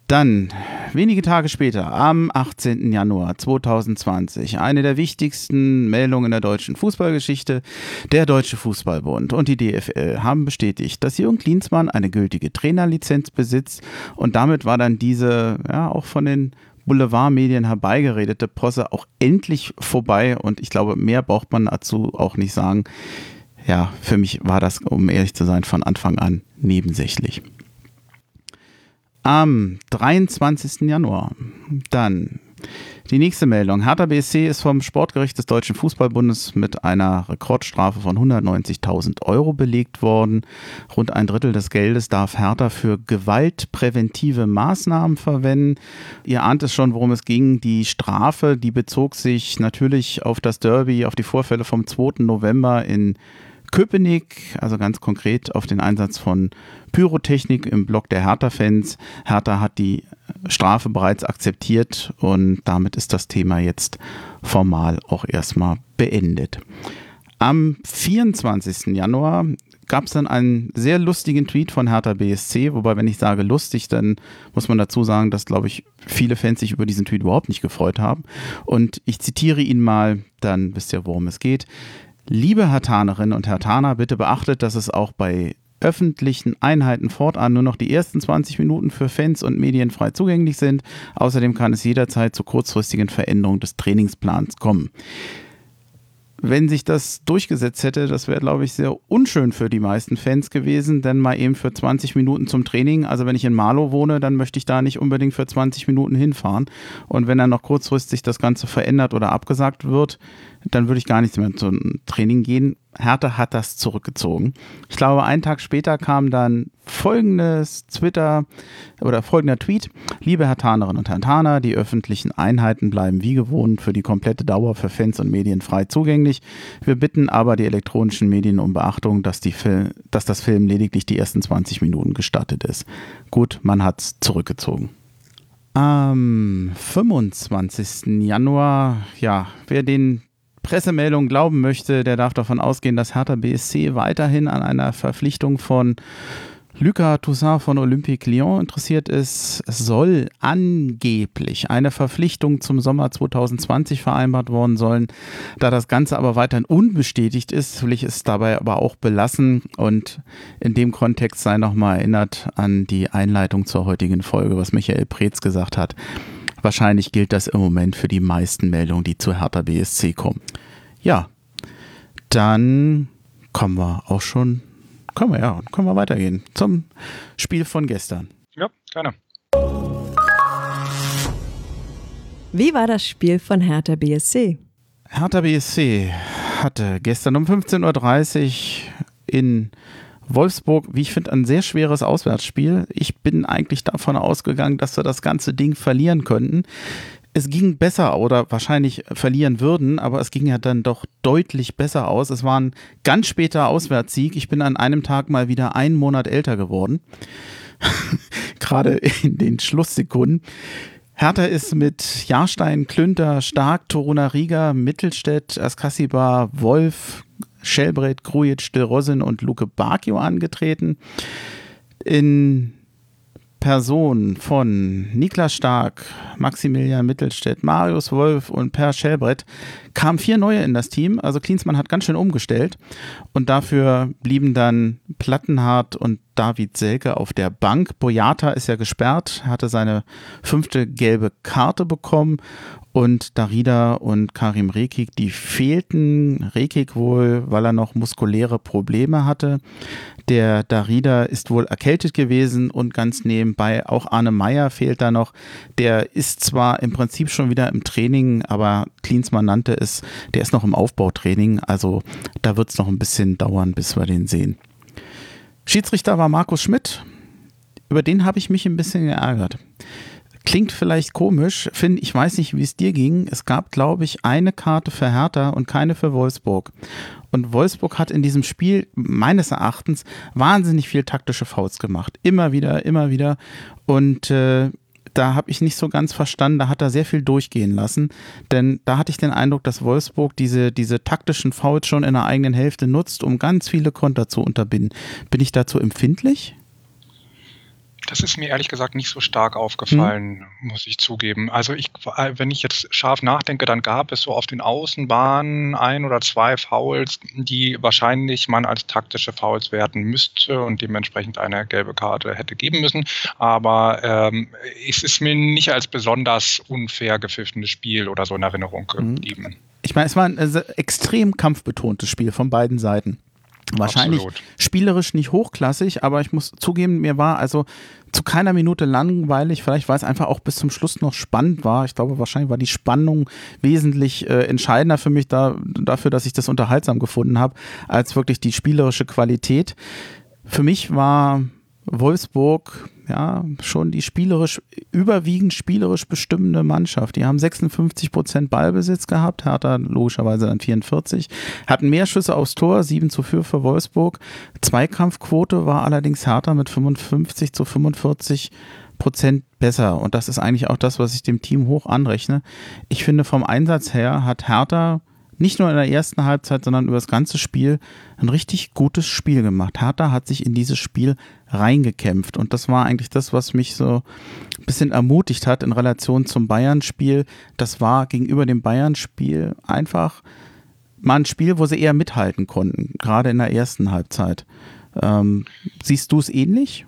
Dann, wenige Tage später, am 18. Januar 2020, eine der wichtigsten Meldungen der deutschen Fußballgeschichte. Der Deutsche Fußballbund und die DFL haben bestätigt, dass Jürgen Klinsmann eine gültige Trainerlizenz besitzt und damit war dann diese, ja, auch von den Boulevardmedien herbeigeredete Posse auch endlich vorbei und ich glaube, mehr braucht man dazu auch nicht sagen. Ja, für mich war das, um ehrlich zu sein, von Anfang an nebensächlich am 23. Januar. Dann die nächste Meldung. Hertha BSC ist vom Sportgericht des Deutschen Fußballbundes mit einer Rekordstrafe von 190.000 Euro belegt worden. Rund ein Drittel des Geldes darf Hertha für gewaltpräventive Maßnahmen verwenden. Ihr ahnt es schon, worum es ging. Die Strafe, die bezog sich natürlich auf das Derby, auf die Vorfälle vom 2. November in Köpenick, also ganz konkret auf den Einsatz von Pyrotechnik im Block der Hertha-Fans. Hertha hat die Strafe bereits akzeptiert und damit ist das Thema jetzt formal auch erstmal beendet. Am 24. Januar gab es dann einen sehr lustigen Tweet von Hertha BSC, wobei wenn ich sage lustig, dann muss man dazu sagen, dass, glaube ich, viele Fans sich über diesen Tweet überhaupt nicht gefreut haben. Und ich zitiere ihn mal, dann wisst ihr, worum es geht. Liebe Hertanerinnen und Hertaner, bitte beachtet, dass es auch bei öffentlichen Einheiten fortan nur noch die ersten 20 Minuten für Fans und Medien frei zugänglich sind. Außerdem kann es jederzeit zu kurzfristigen Veränderungen des Trainingsplans kommen wenn sich das durchgesetzt hätte, das wäre, glaube ich, sehr unschön für die meisten Fans gewesen, denn mal eben für 20 Minuten zum Training, also wenn ich in Marlow wohne, dann möchte ich da nicht unbedingt für 20 Minuten hinfahren. Und wenn dann noch kurzfristig das Ganze verändert oder abgesagt wird, dann würde ich gar nicht mehr zum Training gehen. Hertha hat das zurückgezogen. Ich glaube, einen Tag später kam dann folgendes Twitter oder folgender Tweet. Liebe Hertanerinnen und Hertaner, die öffentlichen Einheiten bleiben wie gewohnt für die komplette Dauer für Fans und Medien frei zugänglich. Wir bitten aber die elektronischen Medien um Beachtung, dass, die Fil dass das Film lediglich die ersten 20 Minuten gestattet ist. Gut, man hat es zurückgezogen. Am 25. Januar, ja, wer den Pressemeldung glauben möchte, der darf davon ausgehen, dass Hertha BSC weiterhin an einer Verpflichtung von Lucas Toussaint von Olympique Lyon interessiert ist. Es soll angeblich eine Verpflichtung zum Sommer 2020 vereinbart worden sein. Da das Ganze aber weiterhin unbestätigt ist, will ich es dabei aber auch belassen und in dem Kontext sei nochmal erinnert an die Einleitung zur heutigen Folge, was Michael Preetz gesagt hat. Wahrscheinlich gilt das im Moment für die meisten Meldungen, die zu Hertha BSC kommen. Ja, dann kommen wir auch schon, können wir ja, können wir weitergehen zum Spiel von gestern. Ja, gerne. Wie war das Spiel von Hertha BSC? Hertha BSC hatte gestern um 15.30 Uhr in Wolfsburg, wie ich finde, ein sehr schweres Auswärtsspiel. Ich bin eigentlich davon ausgegangen, dass wir das ganze Ding verlieren könnten. es ging besser oder wahrscheinlich verlieren würden, aber es ging ja dann doch deutlich besser aus. Es war ein ganz später Auswärtssieg. Ich bin an einem Tag mal wieder einen Monat älter geworden. (laughs) Gerade in den Schlusssekunden. Hertha ist mit Jahrstein, Klünter, Stark, Toruna Riga, Mittelstädt, Askasiba, Wolf, Schelbrett, Grujic, Del Rosin und Luke Bakio angetreten. In Person von Niklas Stark, Maximilian Mittelstädt, Marius Wolf und Per Schelbrett kamen vier neue in das Team. Also Klinsmann hat ganz schön umgestellt. Und dafür blieben dann Plattenhardt und David Selke auf der Bank. Boyata ist ja gesperrt, hatte seine fünfte gelbe Karte bekommen und Darida und Karim Rekik, die fehlten. Rekik wohl, weil er noch muskuläre Probleme hatte. Der Darida ist wohl erkältet gewesen und ganz nebenbei auch Arne Meyer fehlt da noch. Der ist zwar im Prinzip schon wieder im Training, aber Klinsmann nannte es, der ist noch im Aufbautraining. Also da wird es noch ein bisschen dauern, bis wir den sehen. Schiedsrichter war Markus Schmidt. Über den habe ich mich ein bisschen geärgert. Klingt vielleicht komisch, Finn, ich weiß nicht, wie es dir ging. Es gab, glaube ich, eine Karte für Hertha und keine für Wolfsburg. Und Wolfsburg hat in diesem Spiel meines Erachtens wahnsinnig viel taktische Fouls gemacht. Immer wieder, immer wieder. Und äh, da habe ich nicht so ganz verstanden, da hat er sehr viel durchgehen lassen, denn da hatte ich den Eindruck, dass Wolfsburg diese, diese taktischen Fouls schon in der eigenen Hälfte nutzt, um ganz viele Konter zu unterbinden. Bin ich dazu empfindlich? Das ist mir ehrlich gesagt nicht so stark aufgefallen, hm. muss ich zugeben. Also ich, wenn ich jetzt scharf nachdenke, dann gab es so auf den Außenbahnen ein oder zwei Fouls, die wahrscheinlich man als taktische Fouls werten müsste und dementsprechend eine gelbe Karte hätte geben müssen. Aber ähm, es ist mir nicht als besonders unfair gepfiffenes Spiel oder so in Erinnerung hm. geblieben. Ich meine, es war ein äh, extrem kampfbetontes Spiel von beiden Seiten. Wahrscheinlich Absolut. spielerisch nicht hochklassig, aber ich muss zugeben, mir war also zu keiner Minute langweilig, vielleicht weil es einfach auch bis zum Schluss noch spannend war. Ich glaube, wahrscheinlich war die Spannung wesentlich äh, entscheidender für mich da, dafür, dass ich das unterhaltsam gefunden habe, als wirklich die spielerische Qualität. Für mich war Wolfsburg ja schon die spielerisch, überwiegend spielerisch bestimmende Mannschaft. Die haben 56 Prozent Ballbesitz gehabt, Hertha logischerweise dann 44, hatten mehr Schüsse aufs Tor, 7 zu 4 für Wolfsburg. Zweikampfquote war allerdings Hertha mit 55 zu 45 Prozent besser. Und das ist eigentlich auch das, was ich dem Team hoch anrechne. Ich finde, vom Einsatz her hat Hertha nicht nur in der ersten Halbzeit, sondern über das ganze Spiel ein richtig gutes Spiel gemacht. Hertha hat sich in dieses Spiel reingekämpft und das war eigentlich das, was mich so ein bisschen ermutigt hat in Relation zum Bayern-Spiel. Das war gegenüber dem Bayern-Spiel einfach mal ein Spiel, wo sie eher mithalten konnten, gerade in der ersten Halbzeit. Ähm, siehst du es ähnlich?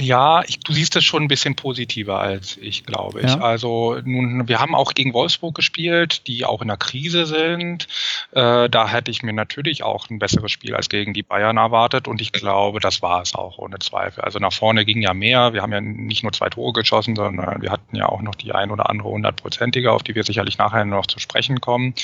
Ja, ich, du siehst es schon ein bisschen positiver als ich, glaube ich. Ja. Also nun, wir haben auch gegen Wolfsburg gespielt, die auch in der Krise sind. Äh, da hätte ich mir natürlich auch ein besseres Spiel als gegen die Bayern erwartet und ich glaube, das war es auch ohne Zweifel. Also nach vorne ging ja mehr. Wir haben ja nicht nur zwei Tore geschossen, sondern wir hatten ja auch noch die ein oder andere hundertprozentige, auf die wir sicherlich nachher noch zu sprechen kommen.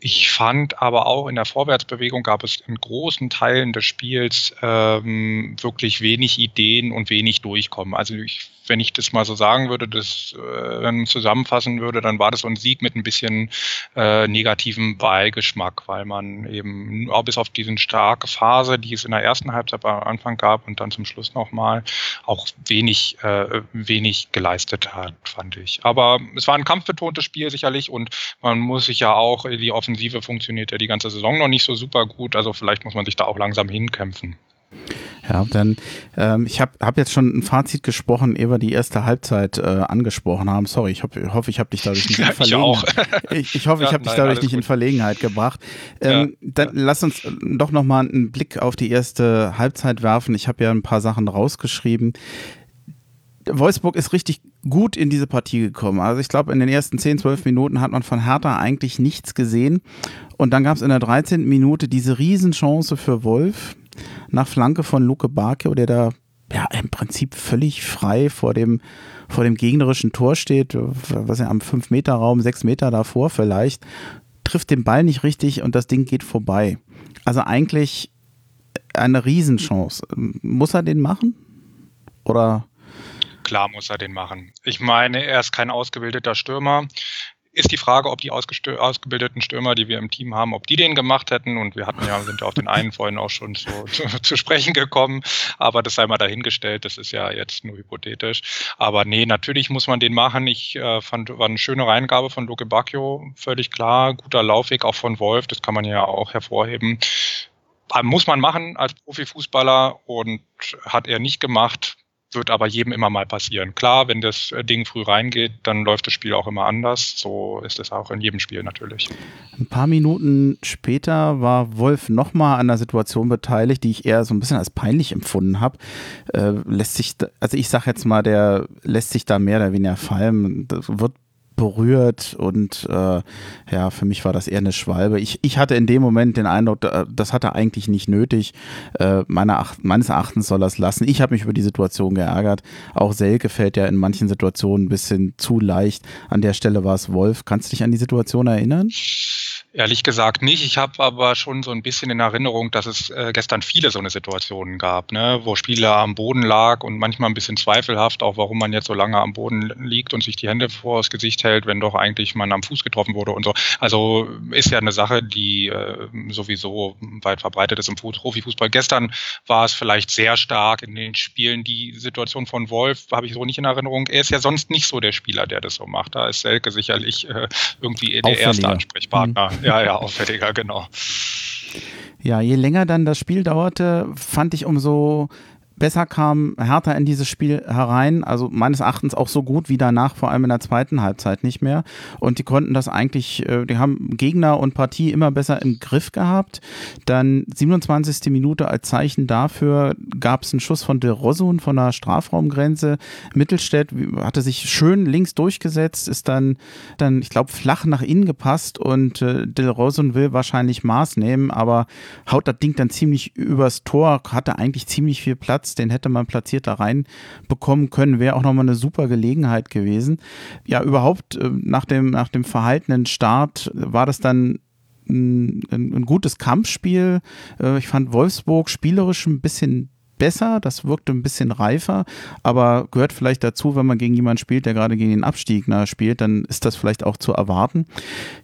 Ich fand aber auch in der Vorwärtsbewegung gab es in großen Teilen des Spiels ähm, wirklich wenig Ideen und wenig wenig durchkommen. Also ich, wenn ich das mal so sagen würde, das äh, zusammenfassen würde, dann war das so ein Sieg mit ein bisschen äh, negativem Beigeschmack, weil man eben auch bis auf diesen starke Phase, die es in der ersten Halbzeit am Anfang gab und dann zum Schluss nochmal, auch wenig, äh, wenig geleistet hat, fand ich. Aber es war ein kampfbetontes Spiel sicherlich und man muss sich ja auch, die Offensive funktioniert ja die ganze Saison noch nicht so super gut, also vielleicht muss man sich da auch langsam hinkämpfen. Ja, dann, ähm, ich habe hab jetzt schon ein Fazit gesprochen, ehe wir die erste Halbzeit äh, angesprochen haben. Sorry, ich hab, hoffe, ich habe dich dadurch nicht in (laughs) Verlegenheit. (laughs) ich, ich hoffe, ja, ich habe dich dadurch nicht gut. in Verlegenheit gebracht. Ähm, ja. Dann lass uns doch nochmal einen Blick auf die erste Halbzeit werfen. Ich habe ja ein paar Sachen rausgeschrieben. Wolfsburg ist richtig gut in diese Partie gekommen. Also ich glaube, in den ersten 10, 12 Minuten hat man von Hertha eigentlich nichts gesehen. Und dann gab es in der 13. Minute diese Riesenchance für Wolf nach Flanke von Luke Bakio, der da ja im Prinzip völlig frei vor dem, vor dem gegnerischen Tor steht, was er am 5-Meter-Raum, 6 Meter davor vielleicht, trifft den Ball nicht richtig und das Ding geht vorbei. Also eigentlich eine Riesenchance. Muss er den machen? Oder Klar muss er den machen. Ich meine, er ist kein ausgebildeter Stürmer ist die Frage, ob die ausgebildeten Stürmer, die wir im Team haben, ob die den gemacht hätten. Und wir hatten ja, sind auf den einen vorhin auch schon so (laughs) zu, zu, sprechen gekommen. Aber das sei mal dahingestellt. Das ist ja jetzt nur hypothetisch. Aber nee, natürlich muss man den machen. Ich äh, fand, war eine schöne Reingabe von Luke Bacchio. Völlig klar. Guter Laufweg auch von Wolf. Das kann man ja auch hervorheben. Muss man machen als Profifußballer und hat er nicht gemacht wird aber jedem immer mal passieren. Klar, wenn das äh, Ding früh reingeht, dann läuft das Spiel auch immer anders. So ist es auch in jedem Spiel natürlich. Ein paar Minuten später war Wolf nochmal an der Situation beteiligt, die ich eher so ein bisschen als peinlich empfunden habe. Äh, lässt sich, also ich sage jetzt mal, der lässt sich da mehr oder weniger fallen. Das wird berührt und äh, ja, für mich war das eher eine Schwalbe. Ich, ich hatte in dem Moment den Eindruck, das hatte eigentlich nicht nötig. Äh, meiner meines Erachtens soll er es lassen. Ich habe mich über die Situation geärgert. Auch Selke fällt ja in manchen Situationen ein bisschen zu leicht. An der Stelle war es Wolf. Kannst du dich an die Situation erinnern? Ehrlich gesagt nicht. Ich habe aber schon so ein bisschen in Erinnerung, dass es äh, gestern viele so eine Situationen gab, ne, wo Spieler am Boden lag und manchmal ein bisschen zweifelhaft, auch warum man jetzt so lange am Boden liegt und sich die Hände vor das Gesicht hält, wenn doch eigentlich man am Fuß getroffen wurde und so. Also ist ja eine Sache, die äh, sowieso weit verbreitet ist im Profifußball. Gestern war es vielleicht sehr stark in den Spielen. Die Situation von Wolf habe ich so nicht in Erinnerung. Er ist ja sonst nicht so der Spieler, der das so macht. Da ist Selke sicherlich äh, irgendwie der erste Ansprechpartner. Mhm. Ja, ja, auffälliger, genau. Ja, je länger dann das Spiel dauerte, fand ich umso besser kam Hertha in dieses Spiel herein, also meines Erachtens auch so gut wie danach, vor allem in der zweiten Halbzeit nicht mehr. Und die konnten das eigentlich, äh, die haben Gegner und Partie immer besser im Griff gehabt. Dann 27. Minute als Zeichen dafür gab es einen Schuss von De Rosun von der Strafraumgrenze. Mittelstädt hatte sich schön links durchgesetzt, ist dann, dann ich glaube, flach nach innen gepasst und äh, De Rosun will wahrscheinlich Maß nehmen, aber haut das Ding dann ziemlich übers Tor, hatte eigentlich ziemlich viel Platz Platz, den hätte man platziert da rein bekommen können, wäre auch nochmal eine super Gelegenheit gewesen. Ja, überhaupt äh, nach dem, nach dem verhaltenen Start war das dann ein, ein, gutes Kampfspiel. Äh, ich fand Wolfsburg spielerisch ein bisschen besser, das wirkte ein bisschen reifer, aber gehört vielleicht dazu, wenn man gegen jemanden spielt, der gerade gegen den Abstieg na, spielt, dann ist das vielleicht auch zu erwarten.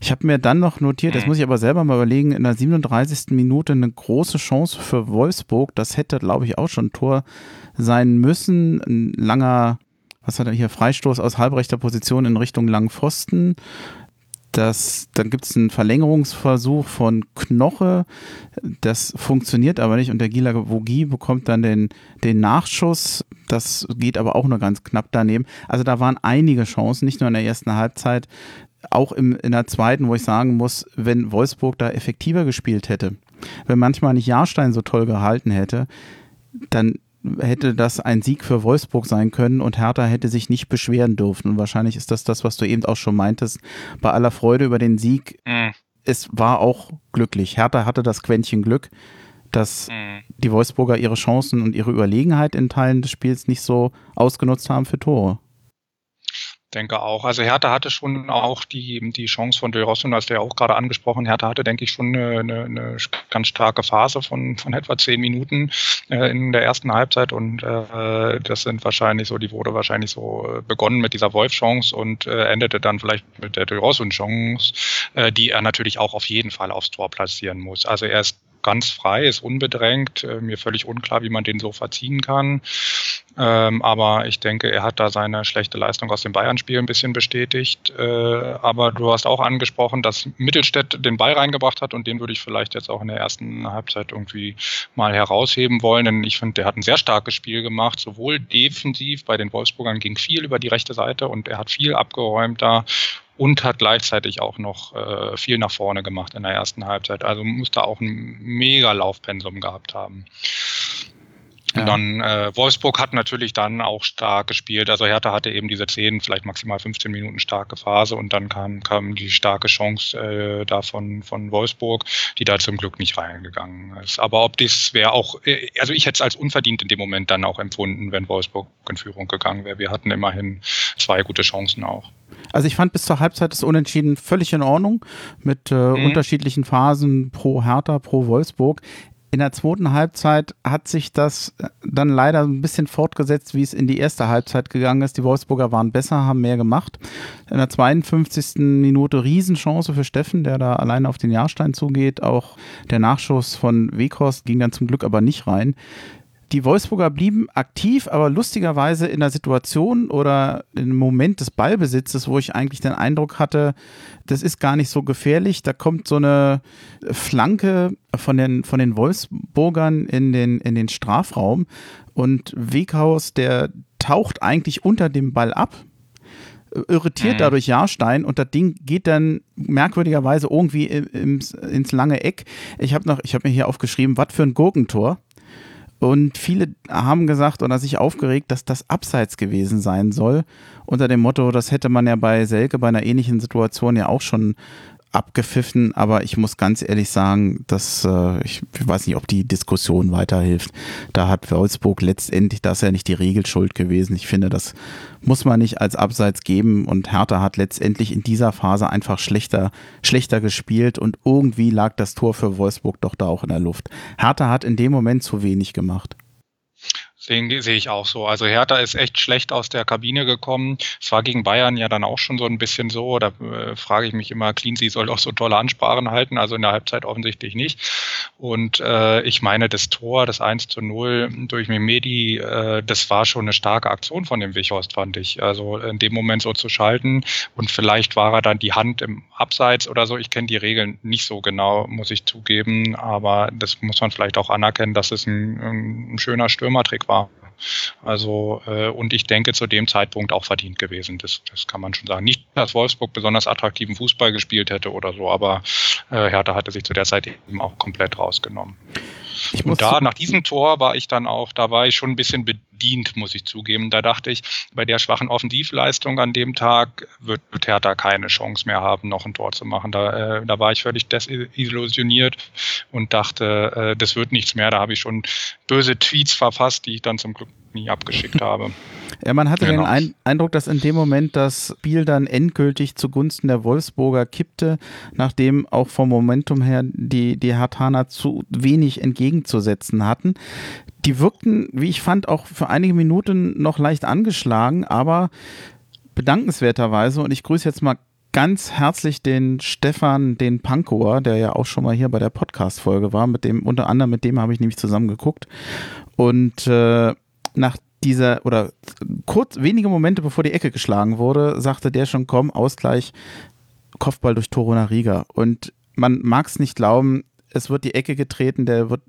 Ich habe mir dann noch notiert, das mhm. muss ich aber selber mal überlegen, in der 37. Minute eine große Chance für Wolfsburg, das hätte, glaube ich, auch schon ein Tor sein müssen. Ein langer was hat er hier, Freistoß aus halbrechter Position in Richtung langen Pfosten das, dann gibt es einen Verlängerungsversuch von Knoche. Das funktioniert aber nicht und der Gila Vogie bekommt dann den, den Nachschuss. Das geht aber auch nur ganz knapp daneben. Also da waren einige Chancen, nicht nur in der ersten Halbzeit, auch im, in der zweiten, wo ich sagen muss, wenn Wolfsburg da effektiver gespielt hätte, wenn manchmal nicht Jahrstein so toll gehalten hätte, dann hätte das ein Sieg für Wolfsburg sein können und Hertha hätte sich nicht beschweren dürfen. Und wahrscheinlich ist das das, was du eben auch schon meintest. Bei aller Freude über den Sieg, mhm. es war auch glücklich. Hertha hatte das Quäntchen Glück, dass mhm. die Wolfsburger ihre Chancen und ihre Überlegenheit in Teilen des Spiels nicht so ausgenutzt haben für Tore denke auch. Also Hertha hatte schon auch die, die Chance von Del Rosso, als der auch gerade angesprochen, Hertha hatte, denke ich, schon eine, eine, eine ganz starke Phase von, von etwa zehn Minuten äh, in der ersten Halbzeit und äh, das sind wahrscheinlich so, die wurde wahrscheinlich so äh, begonnen mit dieser Wolf-Chance und äh, endete dann vielleicht mit der Del Rosso-Chance, äh, die er natürlich auch auf jeden Fall aufs Tor platzieren muss. Also er ist ganz frei, ist unbedrängt. Äh, mir völlig unklar, wie man den so verziehen kann. Ähm, aber ich denke, er hat da seine schlechte Leistung aus dem Bayern-Spiel ein bisschen bestätigt. Äh, aber du hast auch angesprochen, dass Mittelstädt den Ball reingebracht hat und den würde ich vielleicht jetzt auch in der ersten Halbzeit irgendwie mal herausheben wollen, denn ich finde, der hat ein sehr starkes Spiel gemacht, sowohl defensiv bei den Wolfsburgern ging viel über die rechte Seite und er hat viel abgeräumt da und hat gleichzeitig auch noch äh, viel nach vorne gemacht in der ersten Halbzeit. Also muss da auch ein mega Laufpensum gehabt haben. Ja. Und dann äh, Wolfsburg hat natürlich dann auch stark gespielt. Also Hertha hatte eben diese 10, vielleicht maximal 15 Minuten starke Phase und dann kam, kam die starke Chance äh, da von, von Wolfsburg, die da zum Glück nicht reingegangen ist. Aber ob das wäre auch, äh, also ich hätte es als unverdient in dem Moment dann auch empfunden, wenn Wolfsburg in Führung gegangen wäre. Wir hatten immerhin zwei gute Chancen auch. Also ich fand bis zur Halbzeit das Unentschieden völlig in Ordnung mit äh, mhm. unterschiedlichen Phasen pro Hertha, pro Wolfsburg in der zweiten Halbzeit hat sich das dann leider ein bisschen fortgesetzt, wie es in die erste Halbzeit gegangen ist. Die Wolfsburger waren besser, haben mehr gemacht. In der 52. Minute Riesenchance für Steffen, der da alleine auf den Jahrstein zugeht. Auch der Nachschuss von Weghorst ging dann zum Glück aber nicht rein die Wolfsburger blieben aktiv, aber lustigerweise in der Situation oder im Moment des Ballbesitzes, wo ich eigentlich den Eindruck hatte, das ist gar nicht so gefährlich. Da kommt so eine Flanke von den, von den Wolfsburgern in den, in den Strafraum und Weghaus, der taucht eigentlich unter dem Ball ab, irritiert mhm. dadurch Jahrstein und das Ding geht dann merkwürdigerweise irgendwie ins, ins lange Eck. Ich habe noch, ich habe mir hier aufgeschrieben, was für ein Gurkentor. Und viele haben gesagt oder sich aufgeregt, dass das abseits gewesen sein soll. Unter dem Motto, das hätte man ja bei Selke bei einer ähnlichen Situation ja auch schon abgepfiffen, aber ich muss ganz ehrlich sagen, dass äh, ich weiß nicht, ob die Diskussion weiterhilft. Da hat Wolfsburg letztendlich, das ist ja nicht die Regelschuld gewesen. Ich finde, das muss man nicht als Abseits geben und Hertha hat letztendlich in dieser Phase einfach schlechter, schlechter gespielt und irgendwie lag das Tor für Wolfsburg doch da auch in der Luft. Hertha hat in dem Moment zu wenig gemacht. Sehe seh ich auch so. Also Hertha ist echt schlecht aus der Kabine gekommen. Es war gegen Bayern ja dann auch schon so ein bisschen so. Da äh, frage ich mich immer, Cleansey soll auch so tolle Ansprachen halten, also in der Halbzeit offensichtlich nicht. Und äh, ich meine, das Tor, das 1 zu 0 durch Mimedi, äh, das war schon eine starke Aktion von dem Wichhorst, fand ich. Also in dem Moment so zu schalten und vielleicht war er dann die Hand im Abseits oder so. Ich kenne die Regeln nicht so genau, muss ich zugeben, aber das muss man vielleicht auch anerkennen, dass es ein, ein schöner Stürmertrick war. Also, äh, und ich denke zu dem Zeitpunkt auch verdient gewesen. Das, das kann man schon sagen. Nicht, dass Wolfsburg besonders attraktiven Fußball gespielt hätte oder so, aber äh, Hertha hatte sich zu der Zeit eben auch komplett rausgenommen. Ich und da, nach diesem Tor war ich dann auch, da war ich schon ein bisschen bedient, muss ich zugeben. Da dachte ich, bei der schwachen Offensivleistung an dem Tag wird, Hertha keine Chance mehr haben, noch ein Tor zu machen. Da, äh, da war ich völlig desillusioniert und dachte, äh, das wird nichts mehr. Da habe ich schon böse Tweets verfasst, die ich dann zum Glück nie abgeschickt habe. (laughs) Ja, man hatte genau. den Eindruck, dass in dem Moment das Spiel dann endgültig zugunsten der Wolfsburger kippte, nachdem auch vom Momentum her die, die Hartaner zu wenig entgegenzusetzen hatten. Die wirkten, wie ich fand, auch für einige Minuten noch leicht angeschlagen, aber bedankenswerterweise, und ich grüße jetzt mal ganz herzlich den Stefan, den Pankower, der ja auch schon mal hier bei der Podcast-Folge war, mit dem, unter anderem mit dem habe ich nämlich zusammen geguckt. Und äh, nach dieser oder kurz wenige Momente bevor die Ecke geschlagen wurde, sagte der schon, komm, Ausgleich, Kopfball durch Toruna Riga. Und man mag es nicht glauben, es wird die Ecke getreten, der wird,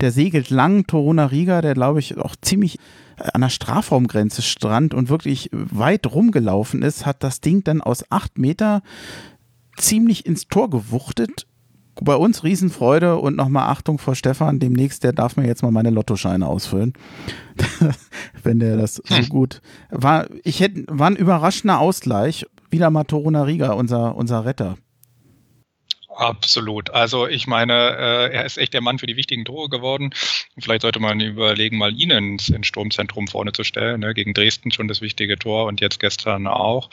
der segelt lang, Toruna Riga, der glaube ich auch ziemlich an der Strafraumgrenze strand und wirklich weit rumgelaufen ist, hat das Ding dann aus acht Meter ziemlich ins Tor gewuchtet bei uns Riesenfreude und nochmal Achtung vor Stefan. Demnächst, der darf mir jetzt mal meine Lottoscheine ausfüllen. (laughs) Wenn der das so hm. gut war. Ich hätte, war ein überraschender Ausgleich. Wieder mal Toruna Riga, unser, unser Retter. Absolut. Also ich meine, äh, er ist echt der Mann für die wichtigen Tore geworden. Vielleicht sollte man überlegen, mal ihn ins, ins Sturmzentrum vorne zu stellen. Ne? Gegen Dresden schon das wichtige Tor und jetzt gestern auch.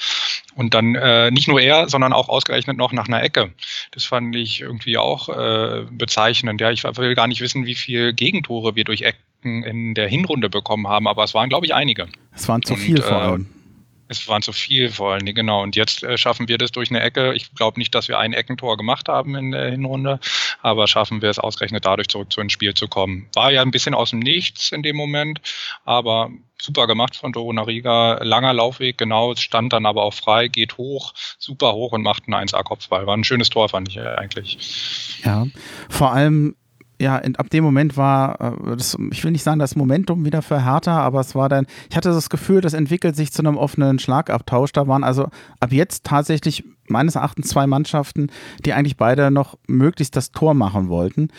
Und dann äh, nicht nur er, sondern auch ausgerechnet noch nach einer Ecke. Das fand ich irgendwie auch äh, bezeichnend. Ja, ich will gar nicht wissen, wie viel Gegentore wir durch Ecken in der Hinrunde bekommen haben, aber es waren, glaube ich, einige. Es waren zu viel und, vor äh, allem. Es waren zu viel vor allen Dingen, genau. Und jetzt äh, schaffen wir das durch eine Ecke. Ich glaube nicht, dass wir ein Eckentor gemacht haben in der Hinrunde, aber schaffen wir es ausgerechnet dadurch zurück zu ins Spiel zu kommen. War ja ein bisschen aus dem Nichts in dem Moment, aber super gemacht von Doro Nariga. Langer Laufweg, genau, stand dann aber auch frei, geht hoch, super hoch und macht einen 1A-Kopfball. War ein schönes Tor, fand ich eigentlich. Ja, vor allem ja, ab dem Moment war, äh, das, ich will nicht sagen, das Momentum wieder für Hertha, aber es war dann, ich hatte das Gefühl, das entwickelt sich zu einem offenen Schlagabtausch. Da waren also ab jetzt tatsächlich meines Erachtens zwei Mannschaften, die eigentlich beide noch möglichst das Tor machen wollten.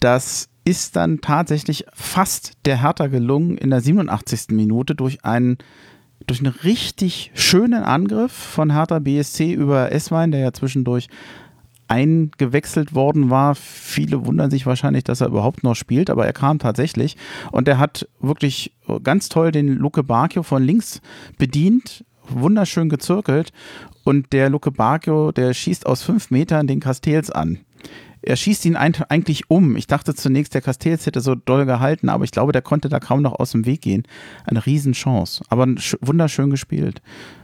Das ist dann tatsächlich fast der Hertha gelungen in der 87. Minute durch einen durch einen richtig schönen Angriff von Hertha BSC über Esswein, der ja zwischendurch eingewechselt worden war. Viele wundern sich wahrscheinlich, dass er überhaupt noch spielt, aber er kam tatsächlich und er hat wirklich ganz toll den Luke Bacchio von links bedient, wunderschön gezirkelt und der Luke Bacchio, der schießt aus fünf Metern den Castells an. er schießt ihn eigentlich um. Ich dachte zunächst, der Castells hätte so doll gehalten, aber ich glaube, der konnte da kaum noch aus dem Weg gehen. Eine Riesenchance, aber wunderschön gespielt.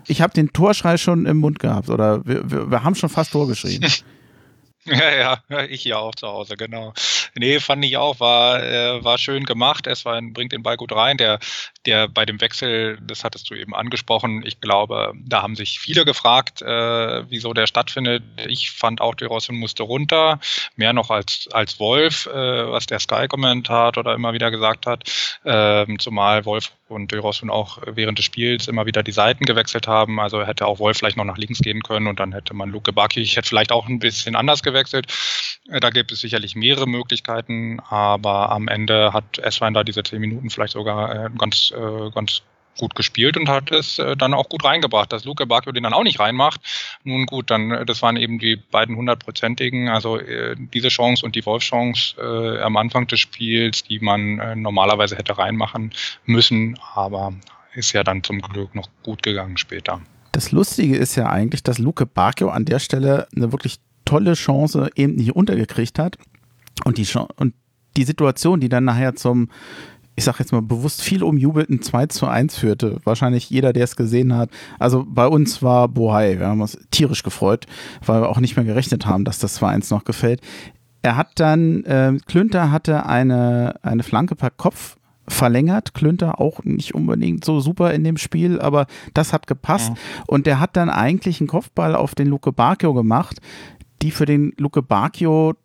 Ich habe den Torschrei schon im Mund gehabt oder wir, wir, wir haben schon fast Tor geschrien. (laughs) (laughs) Ja, ja, ich hier auch zu Hause, genau. Nee, fand ich auch, war, äh, war schön gemacht. Es war, bringt den Ball gut rein. Der, der bei dem Wechsel, das hattest du eben angesprochen, ich glaube, da haben sich viele gefragt, äh, wieso der stattfindet. Ich fand auch, De Rosson musste runter, mehr noch als, als Wolf, äh, was der Sky-Kommentator da immer wieder gesagt hat. Ähm, zumal Wolf und De Rosson auch während des Spiels immer wieder die Seiten gewechselt haben. Also hätte auch Wolf vielleicht noch nach links gehen können und dann hätte man Luke Bacchi, ich hätte vielleicht auch ein bisschen anders gewechselt. Äh, da gibt es sicherlich mehrere Möglichkeiten, aber am Ende hat Esswein da diese zehn Minuten vielleicht sogar äh, ganz, äh, ganz gut gespielt und hat es dann auch gut reingebracht. Dass Luke Bacchio den dann auch nicht reinmacht, nun gut, dann das waren eben die beiden hundertprozentigen, also diese Chance und die Wolf-Chance äh, am Anfang des Spiels, die man äh, normalerweise hätte reinmachen müssen, aber ist ja dann zum Glück noch gut gegangen später. Das Lustige ist ja eigentlich, dass Luke Bacchio an der Stelle eine wirklich tolle Chance eben nicht untergekriegt hat. Und die, und die Situation, die dann nachher zum, ich sag jetzt mal bewusst viel umjubelten 2 zu 1 führte. Wahrscheinlich jeder, der es gesehen hat. Also bei uns war Bohai, wir haben uns tierisch gefreut, weil wir auch nicht mehr gerechnet haben, dass das 2-1 noch gefällt. Er hat dann, äh, Klünter hatte eine, eine Flanke per Kopf verlängert. Klünter auch nicht unbedingt so super in dem Spiel, aber das hat gepasst. Ja. Und der hat dann eigentlich einen Kopfball auf den Luke Bacchio gemacht, die für den Luke hm,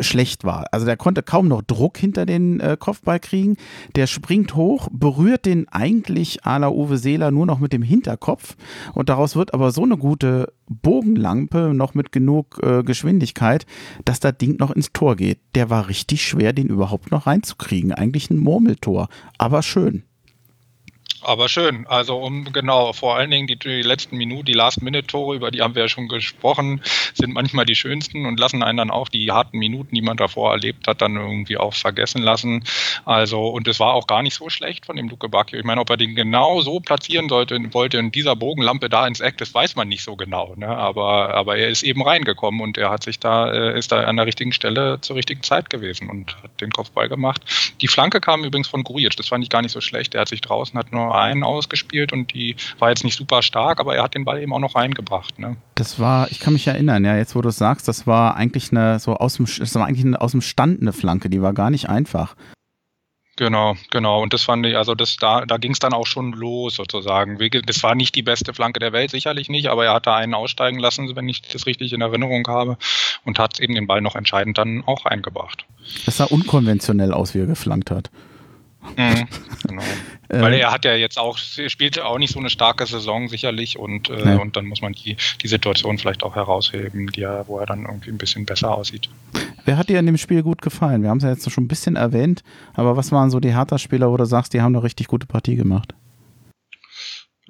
schlecht war. Also der konnte kaum noch Druck hinter den äh, Kopfball kriegen. Der springt hoch, berührt den eigentlich à la Uwe Seeler nur noch mit dem Hinterkopf und daraus wird aber so eine gute Bogenlampe noch mit genug äh, Geschwindigkeit, dass das Ding noch ins Tor geht. Der war richtig schwer, den überhaupt noch reinzukriegen. Eigentlich ein Murmeltor, aber schön. Aber schön. Also um genau, vor allen Dingen die, die letzten Minuten, die Last-Minute-Tore, über die haben wir ja schon gesprochen, sind manchmal die schönsten und lassen einen dann auch die harten Minuten, die man davor erlebt hat, dann irgendwie auch vergessen lassen. Also, und es war auch gar nicht so schlecht von dem Luke Bacchio. Ich meine, ob er den genau so platzieren sollte, wollte in dieser Bogenlampe da ins Eck, das weiß man nicht so genau. Ne? Aber, aber er ist eben reingekommen und er hat sich da, äh, ist da an der richtigen Stelle zur richtigen Zeit gewesen und hat den Kopfball gemacht. Die Flanke kam übrigens von Grujic, das fand ich gar nicht so schlecht. Er hat sich draußen, hat nur einen ausgespielt und die war jetzt nicht super stark, aber er hat den Ball eben auch noch reingebracht. Ne? Das war, ich kann mich erinnern, ja, jetzt wo du es sagst, das war eigentlich eine so aus dem, das war eigentlich eine, aus dem Stand eine Flanke, die war gar nicht einfach. Genau, genau. Und das fand ich, also das, da, da ging es dann auch schon los sozusagen. Das war nicht die beste Flanke der Welt, sicherlich nicht, aber er hat da einen aussteigen lassen, wenn ich das richtig in Erinnerung habe, und hat eben den Ball noch entscheidend dann auch eingebracht. Das sah unkonventionell aus, wie er geflankt hat. Mhm, genau. (laughs) Weil er hat ja jetzt auch, spielt auch nicht so eine starke Saison sicherlich und, äh, nee. und dann muss man die, die Situation vielleicht auch herausheben, die er, wo er dann irgendwie ein bisschen besser aussieht. Wer hat dir in dem Spiel gut gefallen? Wir haben es ja jetzt schon ein bisschen erwähnt, aber was waren so die Hertha-Spieler, wo du sagst, die haben eine richtig gute Partie gemacht?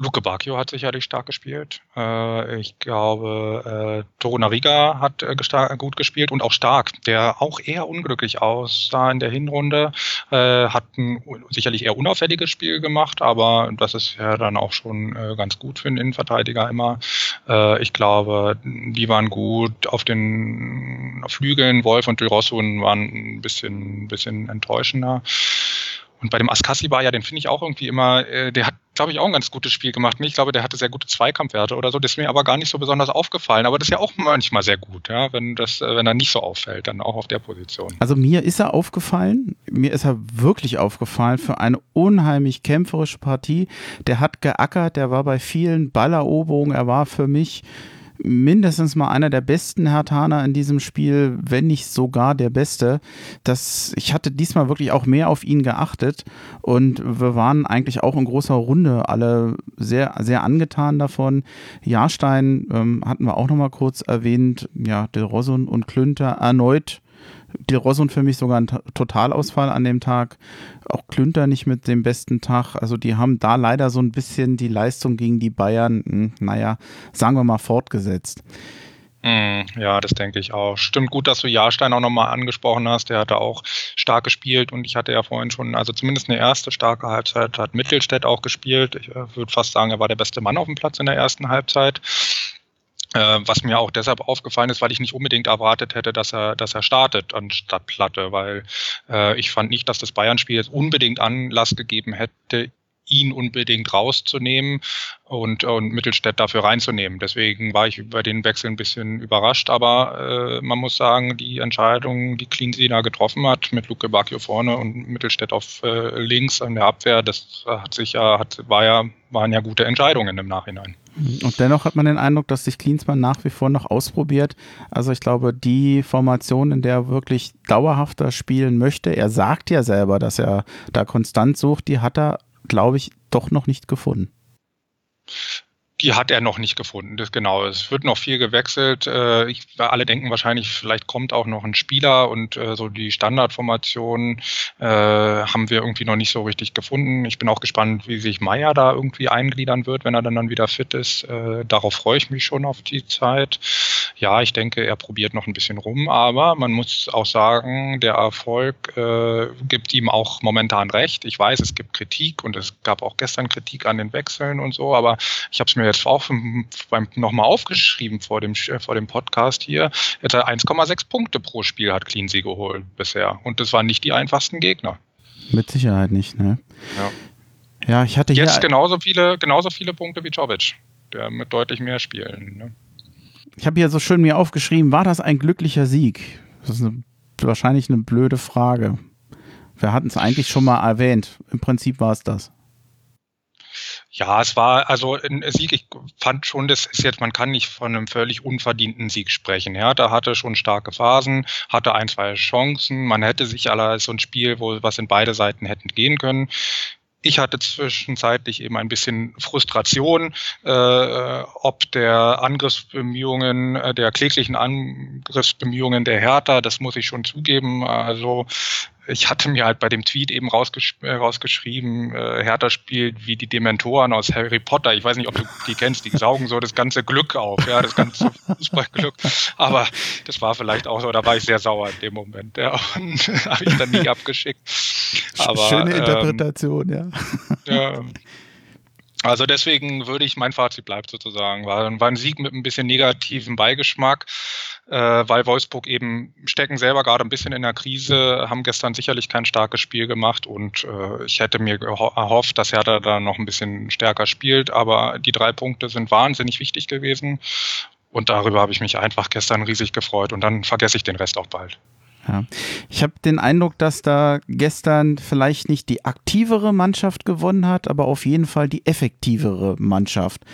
Luke Bacchio hat sicherlich stark gespielt. Äh, ich glaube, äh, Torunariga hat äh, gut gespielt und auch stark, der auch eher unglücklich aussah in der Hinrunde. Äh, hat ein sicherlich eher unauffälliges Spiel gemacht, aber das ist ja dann auch schon äh, ganz gut für einen Innenverteidiger immer. Äh, ich glaube, die waren gut auf den Flügeln. Wolf und Dyrossun waren ein bisschen, bisschen enttäuschender. Und bei dem ja, den finde ich auch irgendwie immer, äh, der hat, glaube ich, auch ein ganz gutes Spiel gemacht. Ich glaube, der hatte sehr gute Zweikampfwerte oder so. Das ist mir aber gar nicht so besonders aufgefallen. Aber das ist ja auch manchmal sehr gut, ja, wenn das, äh, wenn er nicht so auffällt, dann auch auf der Position. Also mir ist er aufgefallen. Mir ist er wirklich aufgefallen für eine unheimlich kämpferische Partie. Der hat geackert, der war bei vielen Balleroberungen. Er war für mich mindestens mal einer der besten Hertaner in diesem Spiel, wenn nicht sogar der beste. Das, ich hatte diesmal wirklich auch mehr auf ihn geachtet und wir waren eigentlich auch in großer Runde alle sehr, sehr angetan davon. Jahrstein ähm, hatten wir auch nochmal kurz erwähnt. Ja, De Rosun und Klünter erneut De Rosson für mich sogar ein Totalausfall an dem Tag. Auch Klünter nicht mit dem besten Tag. Also die haben da leider so ein bisschen die Leistung gegen die Bayern, hm, naja, sagen wir mal, fortgesetzt. Hm, ja, das denke ich auch. Stimmt gut, dass du Jahrstein auch nochmal angesprochen hast. Der hatte auch stark gespielt und ich hatte ja vorhin schon, also zumindest eine erste starke Halbzeit hat Mittelstädt auch gespielt. Ich äh, würde fast sagen, er war der beste Mann auf dem Platz in der ersten Halbzeit. Äh, was mir auch deshalb aufgefallen ist, weil ich nicht unbedingt erwartet hätte, dass er, dass er startet anstatt Platte, weil äh, ich fand nicht, dass das Bayern-Spiel jetzt unbedingt Anlass gegeben hätte, ihn unbedingt rauszunehmen und, und Mittelstädt dafür reinzunehmen. Deswegen war ich über den Wechsel ein bisschen überrascht, aber äh, man muss sagen, die Entscheidung, die Cleansea da getroffen hat, mit Luke Bacchio vorne und Mittelstädt auf äh, links an der Abwehr, das hat sich ja, hat, war ja, waren ja gute Entscheidungen im Nachhinein. Und dennoch hat man den Eindruck, dass sich Klinsmann nach wie vor noch ausprobiert. Also ich glaube, die Formation, in der er wirklich dauerhafter spielen möchte, er sagt ja selber, dass er da konstant sucht, die hat er glaube ich, doch noch nicht gefunden. Die hat er noch nicht gefunden, das genau. Es wird noch viel gewechselt. Äh, ich, alle denken wahrscheinlich, vielleicht kommt auch noch ein Spieler und äh, so die Standardformation äh, haben wir irgendwie noch nicht so richtig gefunden. Ich bin auch gespannt, wie sich Meier da irgendwie eingliedern wird, wenn er dann, dann wieder fit ist. Äh, darauf freue ich mich schon auf die Zeit. Ja, ich denke, er probiert noch ein bisschen rum, aber man muss auch sagen, der Erfolg äh, gibt ihm auch momentan recht. Ich weiß, es gibt Kritik und es gab auch gestern Kritik an den Wechseln und so, aber ich habe es mir jetzt auch nochmal aufgeschrieben vor dem, vor dem Podcast hier. Etwa 1,6 Punkte pro Spiel hat Cleansea geholt bisher. Und das waren nicht die einfachsten Gegner. Mit Sicherheit nicht, ne? Ja. Ja, ich hatte Jetzt genauso viele, genauso viele Punkte wie Jovic, der mit deutlich mehr Spielen. Ne? Ich habe hier so schön mir aufgeschrieben, war das ein glücklicher Sieg? Das ist eine, wahrscheinlich eine blöde Frage. Wir hatten es eigentlich schon mal erwähnt. Im Prinzip war es das. Ja, es war also ein Sieg. Ich fand schon, das ist jetzt, man kann nicht von einem völlig unverdienten Sieg sprechen. Ja, da hatte schon starke Phasen, hatte ein, zwei Chancen. Man hätte sich aller so ein Spiel, wo was in beide Seiten hätten gehen können. Ich hatte zwischenzeitlich eben ein bisschen Frustration, äh, ob der Angriffsbemühungen, äh, der kläglichen Angriffsbemühungen der Hertha, das muss ich schon zugeben. Also ich hatte mir halt bei dem Tweet eben rausgesch äh, rausgeschrieben, äh, Hertha spielt wie die Dementoren aus Harry Potter. Ich weiß nicht, ob du die kennst, die saugen so das ganze Glück auf, ja, das ganze Fußballglück. Aber das war vielleicht auch so, da war ich sehr sauer in dem Moment. Ja, und (laughs) habe ich dann nie abgeschickt. Aber, Schöne ähm, Interpretation, ähm, ja. ja. (laughs) Also deswegen würde ich, mein Fazit bleibt sozusagen, war, war ein Sieg mit ein bisschen negativen Beigeschmack, äh, weil Wolfsburg eben stecken selber gerade ein bisschen in der Krise, haben gestern sicherlich kein starkes Spiel gemacht und äh, ich hätte mir erhofft, dass Hertha da noch ein bisschen stärker spielt, aber die drei Punkte sind wahnsinnig wichtig gewesen und darüber habe ich mich einfach gestern riesig gefreut und dann vergesse ich den Rest auch bald. Ja. Ich habe den Eindruck, dass da gestern vielleicht nicht die aktivere Mannschaft gewonnen hat, aber auf jeden Fall die effektivere Mannschaft.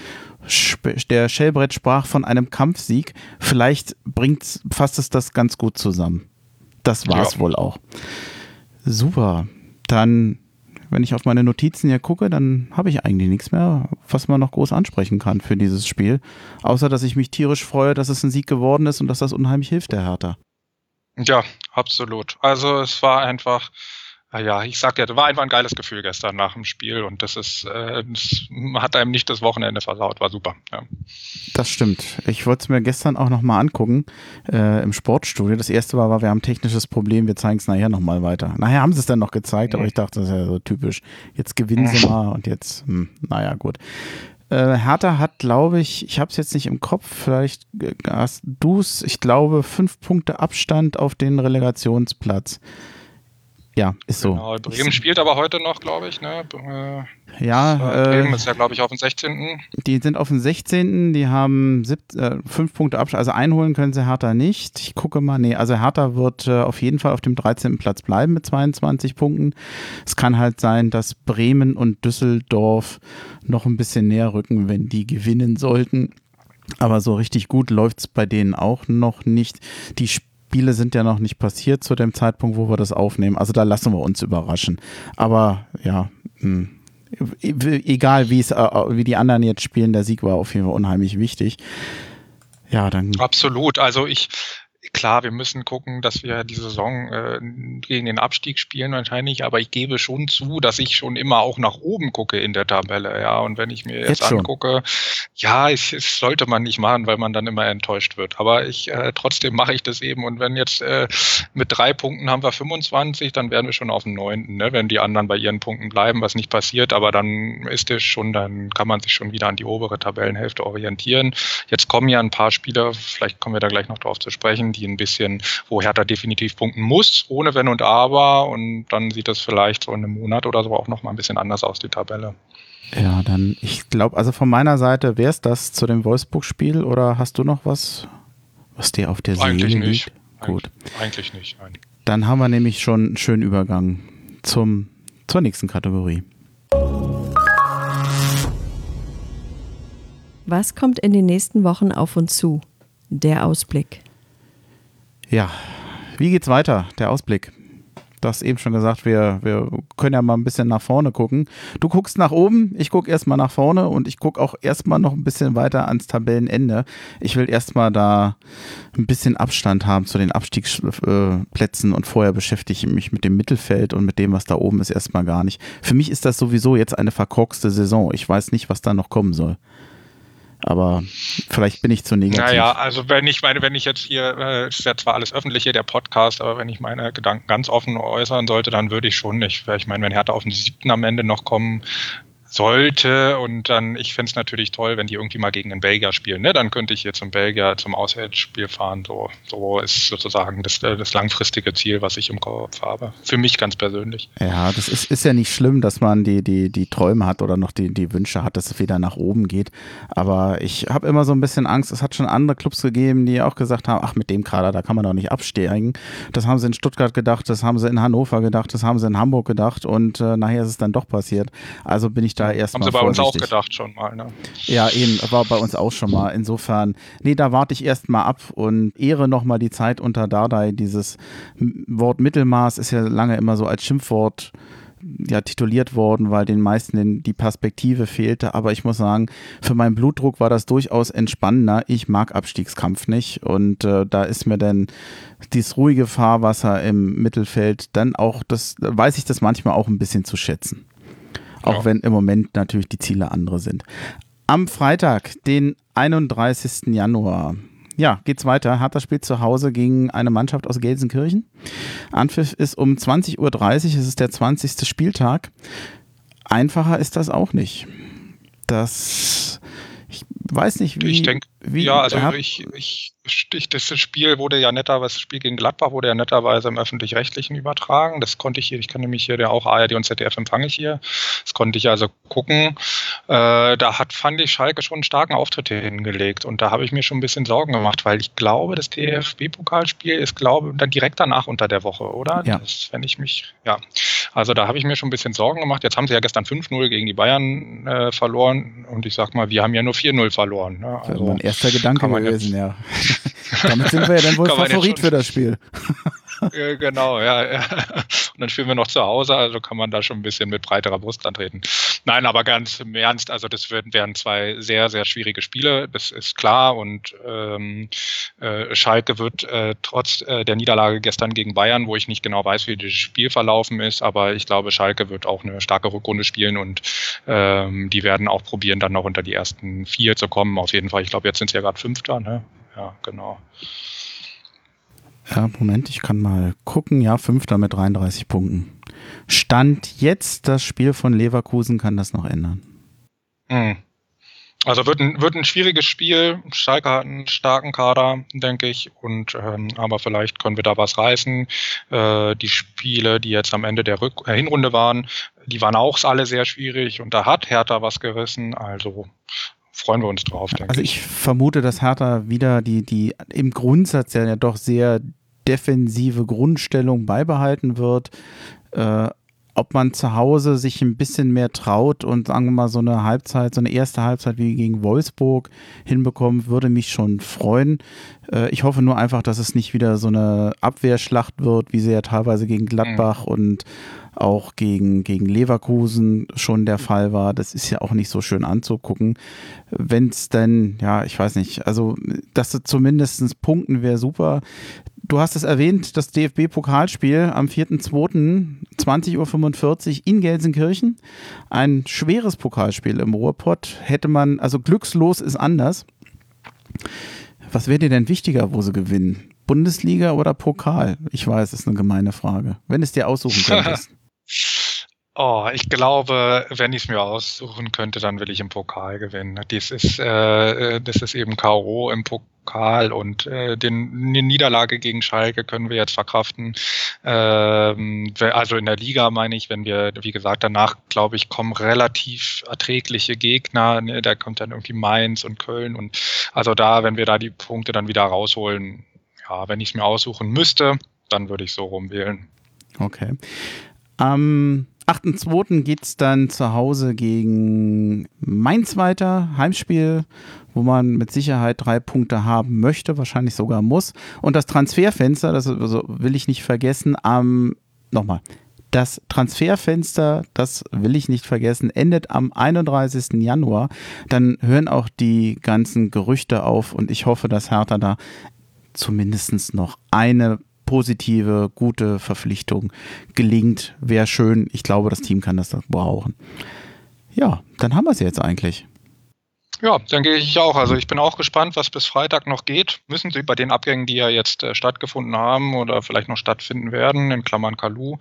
Der Schellbrett sprach von einem Kampfsieg. Vielleicht bringt, fasst es das ganz gut zusammen. Das war es ja. wohl auch. Super. Dann, wenn ich auf meine Notizen hier gucke, dann habe ich eigentlich nichts mehr, was man noch groß ansprechen kann für dieses Spiel. Außer, dass ich mich tierisch freue, dass es ein Sieg geworden ist und dass das unheimlich hilft, der Hertha. Ja, absolut. Also es war einfach, ja, ich sag ja, das war einfach ein geiles Gefühl gestern nach dem Spiel und das ist, äh, das hat einem nicht das Wochenende versaut, war super. Ja. Das stimmt. Ich wollte es mir gestern auch nochmal angucken äh, im Sportstudio. Das erste war, war, wir haben ein technisches Problem, wir zeigen es nachher nochmal weiter. Nachher haben sie es dann noch gezeigt, mhm. aber ich dachte, das ist ja so typisch. Jetzt gewinnen sie mal und jetzt, hm, naja, gut. Äh, Hertha hat, glaube ich, ich habe es jetzt nicht im Kopf, vielleicht hast du es, ich glaube, fünf Punkte Abstand auf den Relegationsplatz. Ja, ist so. Genau, Bremen spielt aber heute noch, glaube ich. Ne? Äh, ja. Äh, Bremen ist ja, glaube ich, auf dem 16. Die sind auf dem 16. Die haben sieb, äh, fünf Punkte Abstand. Also einholen können sie Hertha nicht. Ich gucke mal. Nee, also Hertha wird äh, auf jeden Fall auf dem 13. Platz bleiben mit 22 Punkten. Es kann halt sein, dass Bremen und Düsseldorf noch ein bisschen näher rücken, wenn die gewinnen sollten. Aber so richtig gut läuft es bei denen auch noch nicht. Die Spiele sind ja noch nicht passiert zu dem Zeitpunkt, wo wir das aufnehmen. Also da lassen wir uns überraschen. Aber ja, mh. Hm, egal wie es, äh, wie die anderen jetzt spielen, der Sieg war auf jeden Fall unheimlich wichtig. Ja, dann. Absolut. Also ich, klar, wir müssen gucken, dass wir die Saison äh, gegen den Abstieg spielen wahrscheinlich, aber ich gebe schon zu, dass ich schon immer auch nach oben gucke in der Tabelle, ja. Und wenn ich mir jetzt, jetzt angucke, ja, ich, das sollte man nicht machen, weil man dann immer enttäuscht wird. Aber ich äh, trotzdem mache ich das eben. Und wenn jetzt äh, mit drei Punkten haben wir 25, dann wären wir schon auf dem neunten, ne? wenn die anderen bei ihren Punkten bleiben, was nicht passiert. Aber dann ist es schon, dann kann man sich schon wieder an die obere Tabellenhälfte orientieren. Jetzt kommen ja ein paar Spieler, vielleicht kommen wir da gleich noch drauf zu sprechen, die ein bisschen, wo Hertha definitiv punkten muss, ohne Wenn und Aber. Und dann sieht das vielleicht so in einem Monat oder so auch noch mal ein bisschen anders aus, die Tabelle. Ja, dann, ich glaube, also von meiner Seite wäre es das zu dem Wolfsburg-Spiel oder hast du noch was, was dir auf der Eigentlich Seele nicht. liegt? Gut. Eigentlich nicht, nein. Dann haben wir nämlich schon einen schönen Übergang zum, zur nächsten Kategorie. Was kommt in den nächsten Wochen auf uns zu? Der Ausblick. Ja, wie geht's weiter? Der Ausblick. Du hast eben schon gesagt, wir, wir können ja mal ein bisschen nach vorne gucken. Du guckst nach oben, ich gucke erstmal nach vorne und ich gucke auch erstmal noch ein bisschen weiter ans Tabellenende. Ich will erstmal da ein bisschen Abstand haben zu den Abstiegsplätzen und vorher beschäftige ich mich mit dem Mittelfeld und mit dem, was da oben ist, erstmal gar nicht. Für mich ist das sowieso jetzt eine verkorkste Saison. Ich weiß nicht, was da noch kommen soll. Aber vielleicht bin ich zu negativ. Naja, also wenn ich meine, wenn ich jetzt hier, äh, ist ja zwar alles öffentlich hier, der Podcast, aber wenn ich meine Gedanken ganz offen äußern sollte, dann würde ich schon nicht. Ich meine, wenn Hertha auf den siebten am Ende noch kommen sollte. Und dann, ich fände es natürlich toll, wenn die irgendwie mal gegen einen Belgier spielen. Ne? Dann könnte ich hier zum Belgier zum Auswärtsspiel fahren. So, so ist sozusagen das, das langfristige Ziel, was ich im Kopf habe. Für mich ganz persönlich. Ja, das ist, ist ja nicht schlimm, dass man die, die, die Träume hat oder noch die, die Wünsche hat, dass es wieder nach oben geht. Aber ich habe immer so ein bisschen Angst. Es hat schon andere Clubs gegeben, die auch gesagt haben, ach, mit dem Kader, da kann man doch nicht absteigen. Das haben sie in Stuttgart gedacht, das haben sie in Hannover gedacht, das haben sie in Hamburg gedacht und äh, nachher ist es dann doch passiert. Also bin ich da erstmal Haben sie bei vorsichtig. uns auch gedacht schon mal, ne? Ja, eben, war bei uns auch schon mal. Insofern, nee, da warte ich erstmal ab und ehre nochmal die Zeit unter Dardai. Dieses Wort Mittelmaß ist ja lange immer so als Schimpfwort ja, tituliert worden, weil den meisten die Perspektive fehlte. Aber ich muss sagen, für meinen Blutdruck war das durchaus entspannender. Ich mag Abstiegskampf nicht. Und äh, da ist mir dann dieses ruhige Fahrwasser im Mittelfeld dann auch, das weiß ich das manchmal auch ein bisschen zu schätzen. Auch Ja. wenn im Moment natürlich die Ziele andere sind. Am Freitag, den 31. Januar, ja, geht's weiter. Hertha spielt zu Hause gegen eine Mannschaft aus Gelsenkirchen. Anpfiff ist um 20.30 Uhr, es ist der 20. Spieltag. Einfacher ist das auch nicht. Das, ich weiß nicht, wie. ich denke, wie ja, also ich, ich, ich, das Spiel wurde ja netterweise, das Spiel gegen Gladbach wurde ja netterweise im Öffentlich-Rechtlichen übertragen. Das konnte ich hier, ich kann nämlich hier ja auch ARD und ZDF empfange ich hier. Das konnte ich also gucken. Äh, da hat, fand ich, Schalke schon einen starken Auftritt hingelegt. Und da habe ich mir schon ein bisschen Sorgen gemacht, weil ich glaube, das DFB-Pokalspiel ist, glaube dann direkt danach unter der Woche, oder? Ja. Das, wenn ich mich, ja. Also da habe ich mir schon ein bisschen Sorgen gemacht. Jetzt haben sie ja gestern 5-0 gegen die Bayern äh, verloren. Und ich sag mal, wir haben ja nur 4-0 verloren. Ne? Also erster Gedanke gewesen, ja. (laughs) Damit sind wir ja dann wohl (laughs) Favorit für das Spiel. (laughs) Genau, ja, ja. Und dann spielen wir noch zu Hause, also kann man da schon ein bisschen mit breiterer Brust antreten. Nein, aber ganz im Ernst, also das werden, werden zwei sehr, sehr schwierige Spiele, das ist klar. Und ähm, äh, Schalke wird äh, trotz äh, der Niederlage gestern gegen Bayern, wo ich nicht genau weiß, wie das Spiel verlaufen ist, aber ich glaube, Schalke wird auch eine starke Rückrunde spielen und ähm, die werden auch probieren, dann noch unter die ersten vier zu kommen. Auf jeden Fall, ich glaube, jetzt sind sie ja gerade Fünfter, ne? Ja, genau. Ja, Moment, ich kann mal gucken. Ja, Fünfter mit 33 Punkten. Stand jetzt das Spiel von Leverkusen kann das noch ändern. Hm. Also wird ein, wird ein schwieriges Spiel. Schalke hat einen starken Kader, denke ich. Und ähm, aber vielleicht können wir da was reißen. Äh, die Spiele, die jetzt am Ende der Rück äh, Hinrunde waren, die waren auch alle sehr schwierig und da hat Hertha was gerissen. Also freuen wir uns drauf, denke Also ich vermute, dass Hertha wieder die, die im Grundsatz ja doch sehr defensive Grundstellung beibehalten wird. Äh, ob man zu Hause sich ein bisschen mehr traut und sagen wir mal so eine Halbzeit, so eine erste Halbzeit wie gegen Wolfsburg hinbekommt, würde mich schon freuen. Äh, ich hoffe nur einfach, dass es nicht wieder so eine Abwehrschlacht wird, wie sie ja teilweise gegen Gladbach mhm. und auch gegen, gegen Leverkusen schon der Fall war. Das ist ja auch nicht so schön anzugucken. Wenn es denn, ja, ich weiß nicht, also dass du zumindest punkten wäre super. Du hast es erwähnt, das DFB-Pokalspiel am 4.2. 20.45 Uhr in Gelsenkirchen. Ein schweres Pokalspiel im Ruhrpott. Hätte man, also glückslos ist anders. Was wäre dir denn wichtiger, wo sie gewinnen? Bundesliga oder Pokal? Ich weiß, das ist eine gemeine Frage. Wenn es dir aussuchen (laughs) könntest. Oh, ich glaube, wenn ich es mir aussuchen könnte, dann will ich im Pokal gewinnen. Dies ist, äh, das ist eben K.O. im Pokal und äh, den, die Niederlage gegen Schalke können wir jetzt verkraften. Ähm, also in der Liga meine ich, wenn wir, wie gesagt, danach, glaube ich, kommen relativ erträgliche Gegner. Ne? Da kommt dann irgendwie Mainz und Köln und also da, wenn wir da die Punkte dann wieder rausholen, ja, wenn ich es mir aussuchen müsste, dann würde ich so rumwählen. Okay. Am 8.2. geht es dann zu Hause gegen Mainz weiter, Heimspiel, wo man mit Sicherheit drei Punkte haben möchte, wahrscheinlich sogar muss. Und das Transferfenster, das also will ich nicht vergessen, am, nochmal, das Transferfenster, das will ich nicht vergessen, endet am 31. Januar. Dann hören auch die ganzen Gerüchte auf und ich hoffe, dass Hertha da zumindest noch eine positive, gute Verpflichtung gelingt, wäre schön. Ich glaube, das Team kann das brauchen. Ja, dann haben wir es jetzt eigentlich. Ja, denke ich auch. Also ich bin auch gespannt, was bis Freitag noch geht. Müssen Sie bei den Abgängen, die ja jetzt äh, stattgefunden haben oder vielleicht noch stattfinden werden, in Klammern Kalu,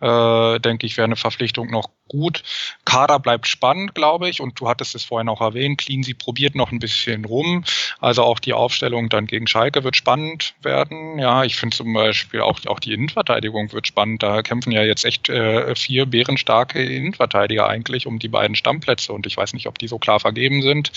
äh, denke ich, wäre eine Verpflichtung noch gut. Kader bleibt spannend, glaube ich. Und du hattest es vorhin auch erwähnt. Cleansy probiert noch ein bisschen rum. Also auch die Aufstellung dann gegen Schalke wird spannend werden. Ja, ich finde zum Beispiel auch, auch die Innenverteidigung wird spannend. Da kämpfen ja jetzt echt äh, vier bärenstarke Innenverteidiger eigentlich um die beiden Stammplätze. Und ich weiß nicht, ob die so klar vergeben sind.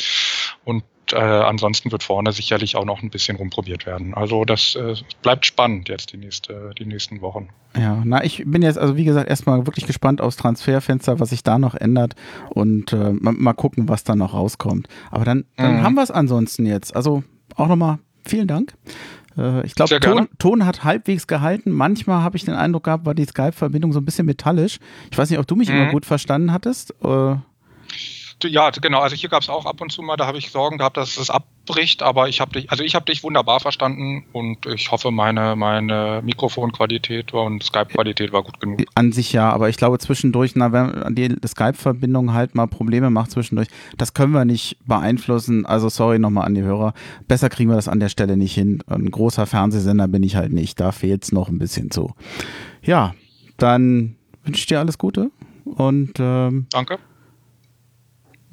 Und äh, ansonsten wird vorne sicherlich auch noch ein bisschen rumprobiert werden. Also das äh, bleibt spannend jetzt die, nächste, die nächsten Wochen. Ja, na, ich bin jetzt also wie gesagt erstmal wirklich gespannt aufs Transferfenster, was sich da noch ändert und äh, mal, mal, gucken, was da noch rauskommt. Aber dann, dann mhm. haben wir es ansonsten jetzt. Also auch nochmal vielen Dank. Äh, ich glaube, Ton, Ton, hat halbwegs gehalten. Manchmal habe ich den Eindruck gehabt, war die Skype-Verbindung so ein bisschen metallisch. Ich weiß nicht, ob du mich mhm. immer gut verstanden hattest. Äh, ja, genau. Also hier gab es auch ab und zu mal, da habe ich Sorgen gehabt, dass es abbricht, aber ich habe dich, also ich habe dich wunderbar verstanden und ich hoffe, meine, meine Mikrofonqualität und Skype-Qualität war gut genug. An sich ja, aber ich glaube zwischendurch, na, wenn die Skype-Verbindung halt mal Probleme macht zwischendurch, das können wir nicht beeinflussen. Also sorry nochmal an die Hörer. Besser kriegen wir das an der Stelle nicht hin. Ein großer Fernsehsender bin ich halt nicht. Da fehlt es noch ein bisschen zu. Ja, dann wünsche ich dir alles Gute und ähm, Danke.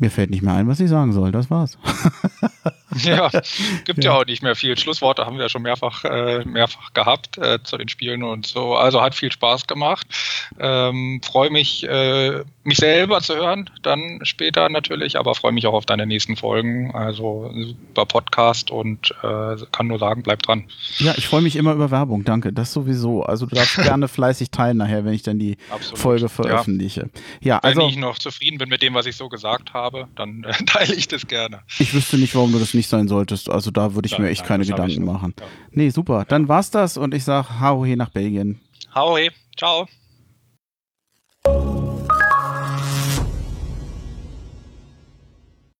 Mir fällt nicht mehr ein, was ich sagen soll. Das war's. (laughs) (laughs) ja, gibt ja. ja. auch nicht mehr viel. Schlussworte haben wir ja schon mehrfach, äh, mehrfach gehabt äh, zu den Spielen und so. Also hat viel Spaß gemacht. Ähm, freue mich, äh, mich selber zu hören, dann später natürlich, aber freue mich auch auf deine nächsten Folgen. Also super Podcast und äh, kann nur sagen, bleib dran. Ja, ich freue mich immer über Werbung. Danke. Das sowieso. Also du darfst (laughs) gerne fleißig teilen nachher, wenn ich dann die Absolut. Folge veröffentliche. Ja. ja, also. Wenn ich noch zufrieden bin mit dem, was ich so gesagt habe dann äh, (laughs) teile ich das gerne. Ich wüsste nicht, warum du das nicht sein solltest. Also da würde ich ja, mir echt keine Gedanken machen. Ja. Nee, super. Dann war's das und ich sage Hau he nach Belgien. Hau he. Ciao.